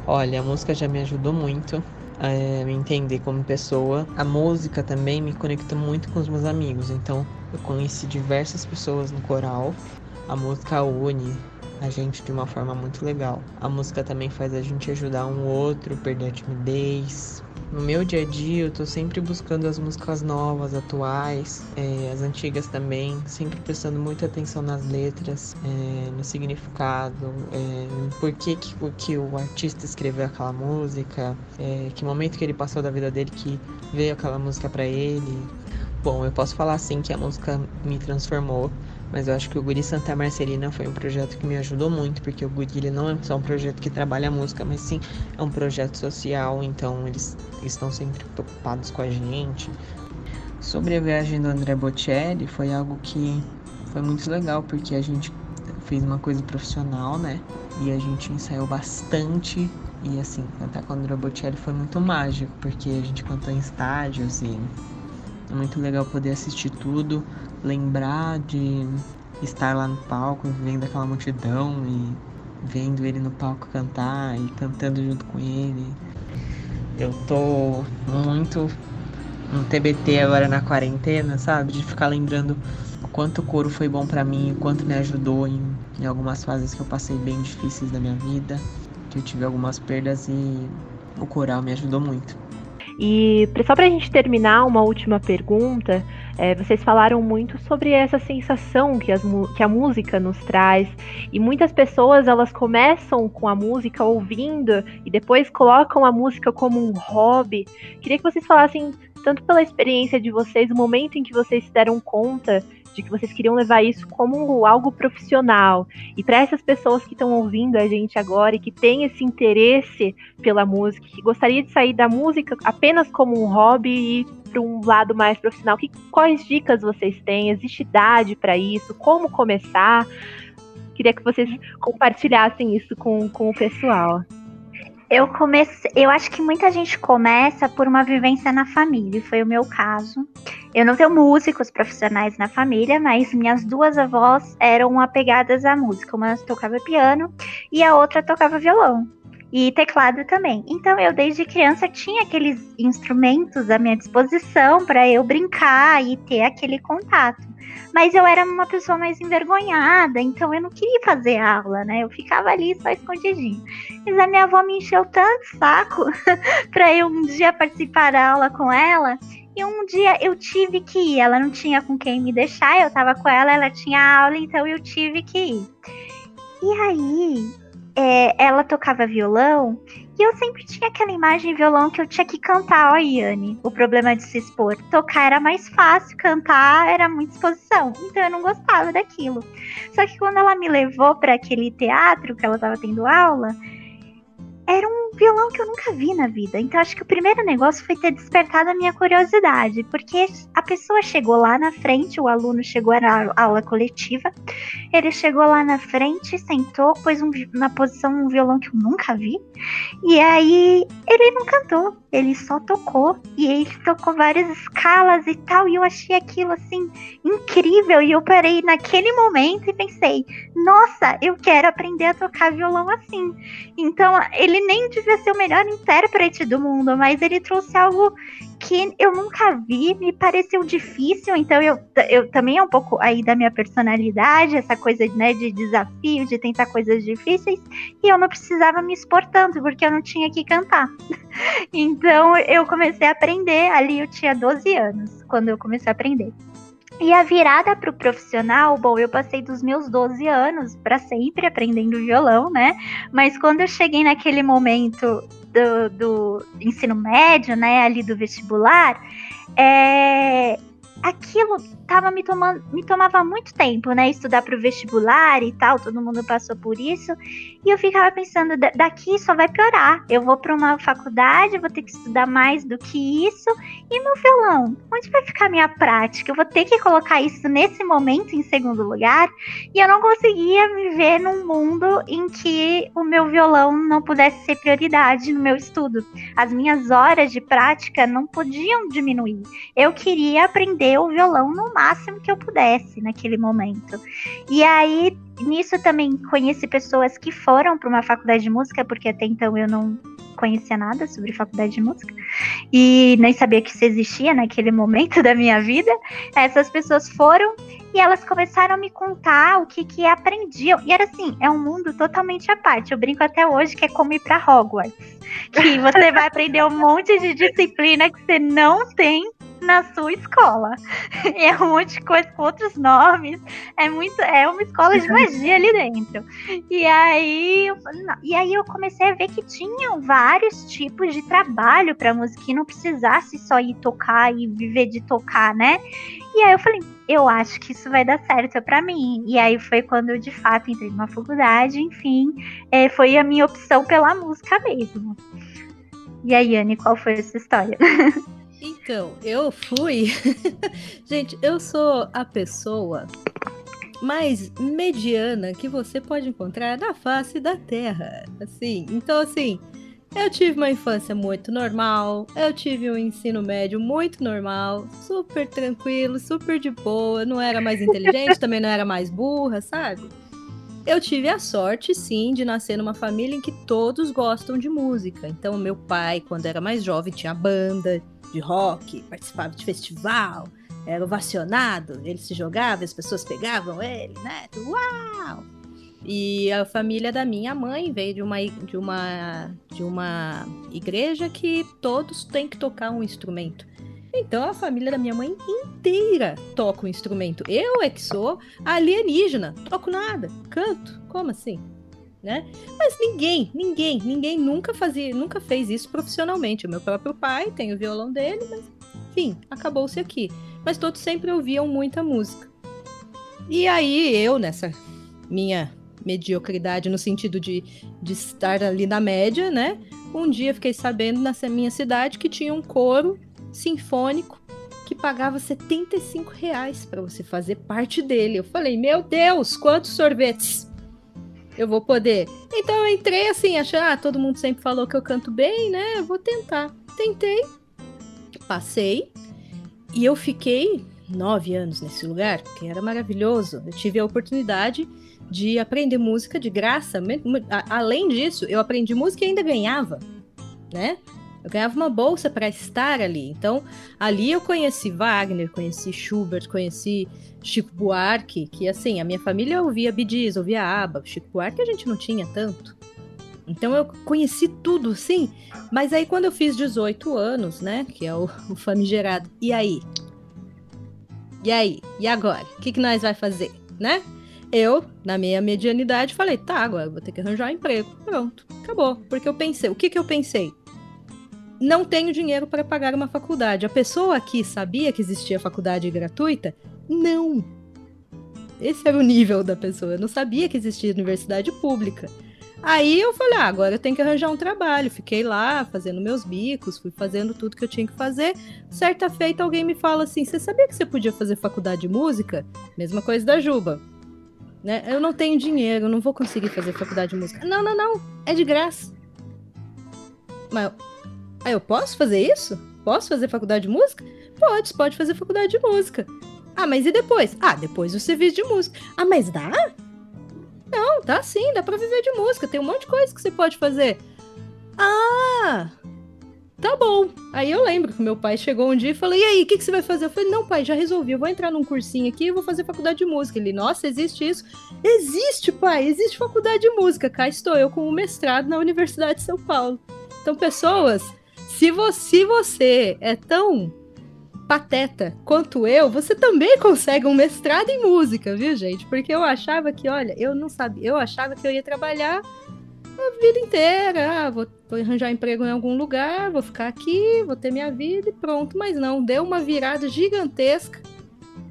Olha, a música já me ajudou muito a me entender como pessoa. A música também me conecta muito com os meus amigos, então eu conheci diversas pessoas no coral a música une a gente de uma forma muito legal. A música também faz a gente ajudar um outro, perder a timidez. No meu dia a dia, eu tô sempre buscando as músicas novas, atuais, é, as antigas também, sempre prestando muita atenção nas letras, é, no significado, é, por que, que, que o artista escreveu aquela música, é, que momento que ele passou da vida dele que veio aquela música para ele. Bom, eu posso falar assim que a música me transformou mas eu acho que o Guri Santa Marcelina foi um projeto que me ajudou muito, porque o Guri ele não é só um projeto que trabalha música, mas sim é um projeto social, então eles estão sempre preocupados com a gente. Sobre a viagem do André Bocelli, foi algo que foi muito legal, porque a gente fez uma coisa profissional, né? E a gente ensaiou bastante. E assim, cantar com o André Bocelli foi muito mágico, porque a gente cantou em estádios e é muito legal poder assistir tudo, lembrar de estar lá no palco, vendo aquela multidão e vendo ele no palco cantar e cantando junto com ele. Eu tô muito no TBT agora na quarentena, sabe? De ficar lembrando o quanto o coro foi bom para mim, o quanto me ajudou em, em algumas fases que eu passei bem difíceis da minha vida, que eu tive algumas perdas e o coral me ajudou muito. E só para a gente terminar, uma última pergunta. É, vocês falaram muito sobre essa sensação que, as, que, a música nos traz. E muitas pessoas elas começam com a música ouvindo e depois colocam a música como um hobby. Queria que vocês falassem, tanto pela experiência de vocês, o momento em que vocês se deram conta de que vocês queriam levar isso como algo profissional. E para essas pessoas que estão ouvindo a gente agora e que têm esse interesse pela música, que gostaria de sair da música apenas como um hobby e ir para um lado mais profissional, que, quais dicas vocês têm? Existe idade para isso? Como começar? Queria que vocês compartilhassem isso com, com o pessoal. Eu comecei, eu acho que muita gente começa por uma vivência na família, foi o meu caso. Eu não tenho músicos profissionais na família, mas minhas duas avós eram apegadas à música. Uma tocava piano e a outra tocava violão e teclado também. Então eu desde criança tinha aqueles instrumentos à minha disposição para eu brincar e ter aquele contato. Mas eu era uma pessoa mais envergonhada, então eu não queria fazer aula, né? Eu ficava ali só escondidinho. Mas a minha avó me encheu tanto saco para eu um dia participar da aula com ela. E um dia eu tive que ir. Ela não tinha com quem me deixar, eu tava com ela, ela tinha aula, então eu tive que ir. E aí, é, ela tocava violão e eu sempre tinha aquela imagem de violão que eu tinha que cantar, ó, Yane. O problema de se expor. Tocar era mais fácil, cantar era muita exposição. Então eu não gostava daquilo. Só que quando ela me levou para aquele teatro que ela estava tendo aula, era um violão que eu nunca vi na vida. Então acho que o primeiro negócio foi ter despertado a minha curiosidade, porque a pessoa chegou lá na frente, o aluno chegou na aula coletiva, ele chegou lá na frente, sentou, pôs um, na posição um violão que eu nunca vi, e aí ele não cantou, ele só tocou e ele tocou várias escalas e tal, e eu achei aquilo assim incrível. E eu parei naquele momento e pensei: nossa, eu quero aprender a tocar violão assim. Então, ele nem devia ser o melhor intérprete do mundo, mas ele trouxe algo que eu nunca vi, me pareceu difícil, então eu, eu também é um pouco aí da minha personalidade, essa coisa né, de desafio, de tentar coisas difíceis, e eu não precisava me expor tanto, porque eu não tinha que cantar. então eu comecei a aprender, ali eu tinha 12 anos, quando eu comecei a aprender. E a virada para o profissional, bom, eu passei dos meus 12 anos para sempre aprendendo violão, né? Mas quando eu cheguei naquele momento do, do ensino médio, né, ali do vestibular, é, aquilo tava me tomando, me tomava muito tempo, né? Estudar para o vestibular e tal, todo mundo passou por isso. E eu ficava pensando, daqui só vai piorar. Eu vou para uma faculdade, vou ter que estudar mais do que isso. E meu violão, onde vai ficar minha prática? Eu vou ter que colocar isso nesse momento em segundo lugar. E eu não conseguia me ver num mundo em que o meu violão não pudesse ser prioridade no meu estudo. As minhas horas de prática não podiam diminuir. Eu queria aprender o violão no máximo que eu pudesse naquele momento. E aí, nisso também conheci pessoas que foram para uma faculdade de música, porque até então eu não conhecia nada sobre faculdade de música e nem sabia que isso existia naquele momento da minha vida. Essas pessoas foram e elas começaram a me contar o que que aprendiam. E era assim, é um mundo totalmente à parte. Eu brinco até hoje que é como ir para Hogwarts, que você vai aprender um monte de disciplina que você não tem na sua escola. E é um monte de coisa com outros nomes. É muito, é uma escola de magia ali dentro. E aí, e aí eu comecei a ver que tinham vários tipos de trabalho para música que não precisasse só ir tocar e viver de tocar, né? E aí eu falei, eu acho que isso vai dar certo para mim. E aí foi quando eu de fato entrei numa faculdade, enfim, é, foi a minha opção pela música mesmo. E aí, Anne, qual foi essa história? Então, eu fui. Gente, eu sou a pessoa mais mediana que você pode encontrar na face da Terra. Assim, então assim, eu tive uma infância muito normal, eu tive um ensino médio muito normal, super tranquilo, super de boa, não era mais inteligente, também não era mais burra, sabe? Eu tive a sorte, sim, de nascer numa família em que todos gostam de música. Então, meu pai, quando era mais jovem, tinha banda, de rock, participava de festival, era ovacionado, ele se jogava, as pessoas pegavam ele, né? Uau! E a família da minha mãe veio de uma, de uma, de uma igreja que todos têm que tocar um instrumento. Então a família da minha mãe inteira toca um instrumento. Eu é que sou alienígena, toco nada, canto. Como assim? Né? Mas ninguém, ninguém, ninguém nunca fazia, nunca fez isso profissionalmente. O meu próprio pai tem o violão dele, mas enfim, acabou-se aqui. Mas todos sempre ouviam muita música. E aí eu, nessa minha mediocridade no sentido de, de estar ali na média, né? Um dia fiquei sabendo na minha cidade que tinha um coro sinfônico que pagava 75 reais para você fazer parte dele. Eu falei, meu Deus, quantos sorvetes eu vou poder? Então eu entrei assim, achando, ah, todo mundo sempre falou que eu canto bem, né? Eu vou tentar. Tentei, passei e eu fiquei nove anos nesse lugar, que era maravilhoso. Eu tive a oportunidade de aprender música de graça. Além disso, eu aprendi música e ainda ganhava, né? Eu ganhava uma bolsa para estar ali. Então, ali eu conheci Wagner, conheci Schubert, conheci Chico Buarque, que assim, a minha família ouvia Bidiz, ouvia ABBA. Chico Buarque a gente não tinha tanto. Então eu conheci tudo, sim. Mas aí quando eu fiz 18 anos, né, que é o, o famigerado, e aí? E aí? E agora? O que, que nós vai fazer, né? Eu, na minha medianidade, falei, tá, agora vou ter que arranjar um emprego. Pronto, acabou. Porque eu pensei, o que, que eu pensei? Não tenho dinheiro para pagar uma faculdade. A pessoa aqui sabia que existia faculdade gratuita? Não. Esse era o nível da pessoa. Eu não sabia que existia universidade pública. Aí eu falei, ah, agora eu tenho que arranjar um trabalho. Fiquei lá fazendo meus bicos, fui fazendo tudo que eu tinha que fazer. Certa feita, alguém me fala assim: Você sabia que você podia fazer faculdade de música? Mesma coisa da Juba. Né? Eu não tenho dinheiro, não vou conseguir fazer faculdade de música. Não, não, não. É de graça. Mas aí eu posso fazer isso? Posso fazer faculdade de música? Pode, pode fazer faculdade de música. Ah, mas e depois? Ah, depois o serviço de música. Ah, mas dá? Não, tá sim, dá pra viver de música. Tem um monte de coisa que você pode fazer. Ah! Tá bom. Aí eu lembro que meu pai chegou um dia e falou: E aí, o que, que você vai fazer? Eu falei: Não, pai, já resolvi. Eu vou entrar num cursinho aqui e vou fazer faculdade de música. Ele: Nossa, existe isso? Existe, pai, existe faculdade de música. Cá estou eu com um mestrado na Universidade de São Paulo. Então, pessoas, se você, se você é tão pateta quanto eu, você também consegue um mestrado em música, viu, gente? Porque eu achava que, olha, eu não sabia, eu achava que eu ia trabalhar a vida inteira. Ah, vou, vou arranjar emprego em algum lugar, vou ficar aqui, vou ter minha vida e pronto. Mas não, deu uma virada gigantesca.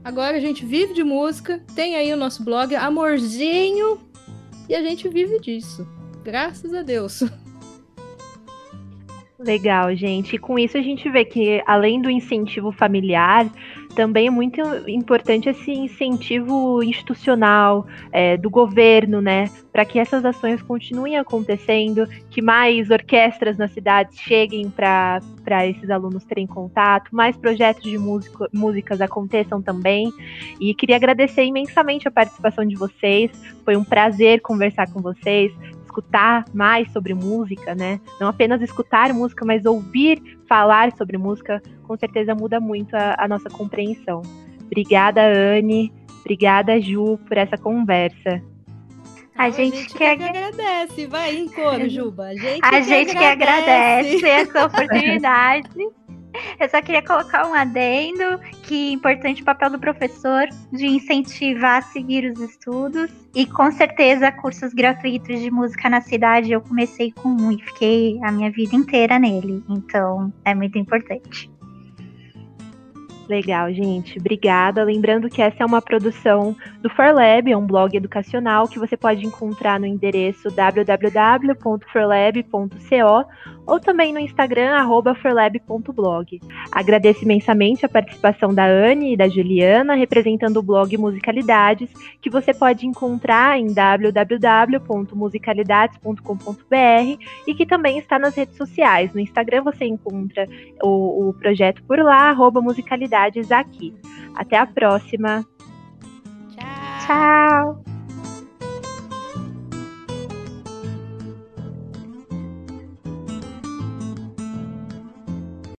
Agora a gente vive de música, tem aí o nosso blog Amorzinho e a gente vive disso. Graças a Deus. Legal, gente. E com isso a gente vê que, além do incentivo familiar, também é muito importante esse incentivo institucional é, do governo, né? Para que essas ações continuem acontecendo, que mais orquestras nas cidades cheguem para esses alunos terem contato, mais projetos de músico, músicas aconteçam também. E queria agradecer imensamente a participação de vocês. Foi um prazer conversar com vocês escutar mais sobre música, né? Não apenas escutar música, mas ouvir falar sobre música, com certeza muda muito a, a nossa compreensão. Obrigada, Anne. Obrigada, Ju, por essa conversa. A, a gente, gente que, agradece. Vai em coro, Juba. A gente, a que, gente agradece. que agradece essa oportunidade. Eu só queria colocar um adendo que é importante o papel do professor de incentivar a seguir os estudos. E com certeza cursos gratuitos de música na cidade eu comecei com um e fiquei a minha vida inteira nele. Então é muito importante. Legal, gente. Obrigada. Lembrando que essa é uma produção do ForLab, é um blog educacional que você pode encontrar no endereço www.forlab.co ou também no Instagram, forlab.blog. Agradeço imensamente a participação da Anne e da Juliana, representando o blog Musicalidades, que você pode encontrar em www.musicalidades.com.br e que também está nas redes sociais. No Instagram você encontra o, o projeto por lá, arroba musicalidades aqui. Até a próxima. Tchau. Tchau.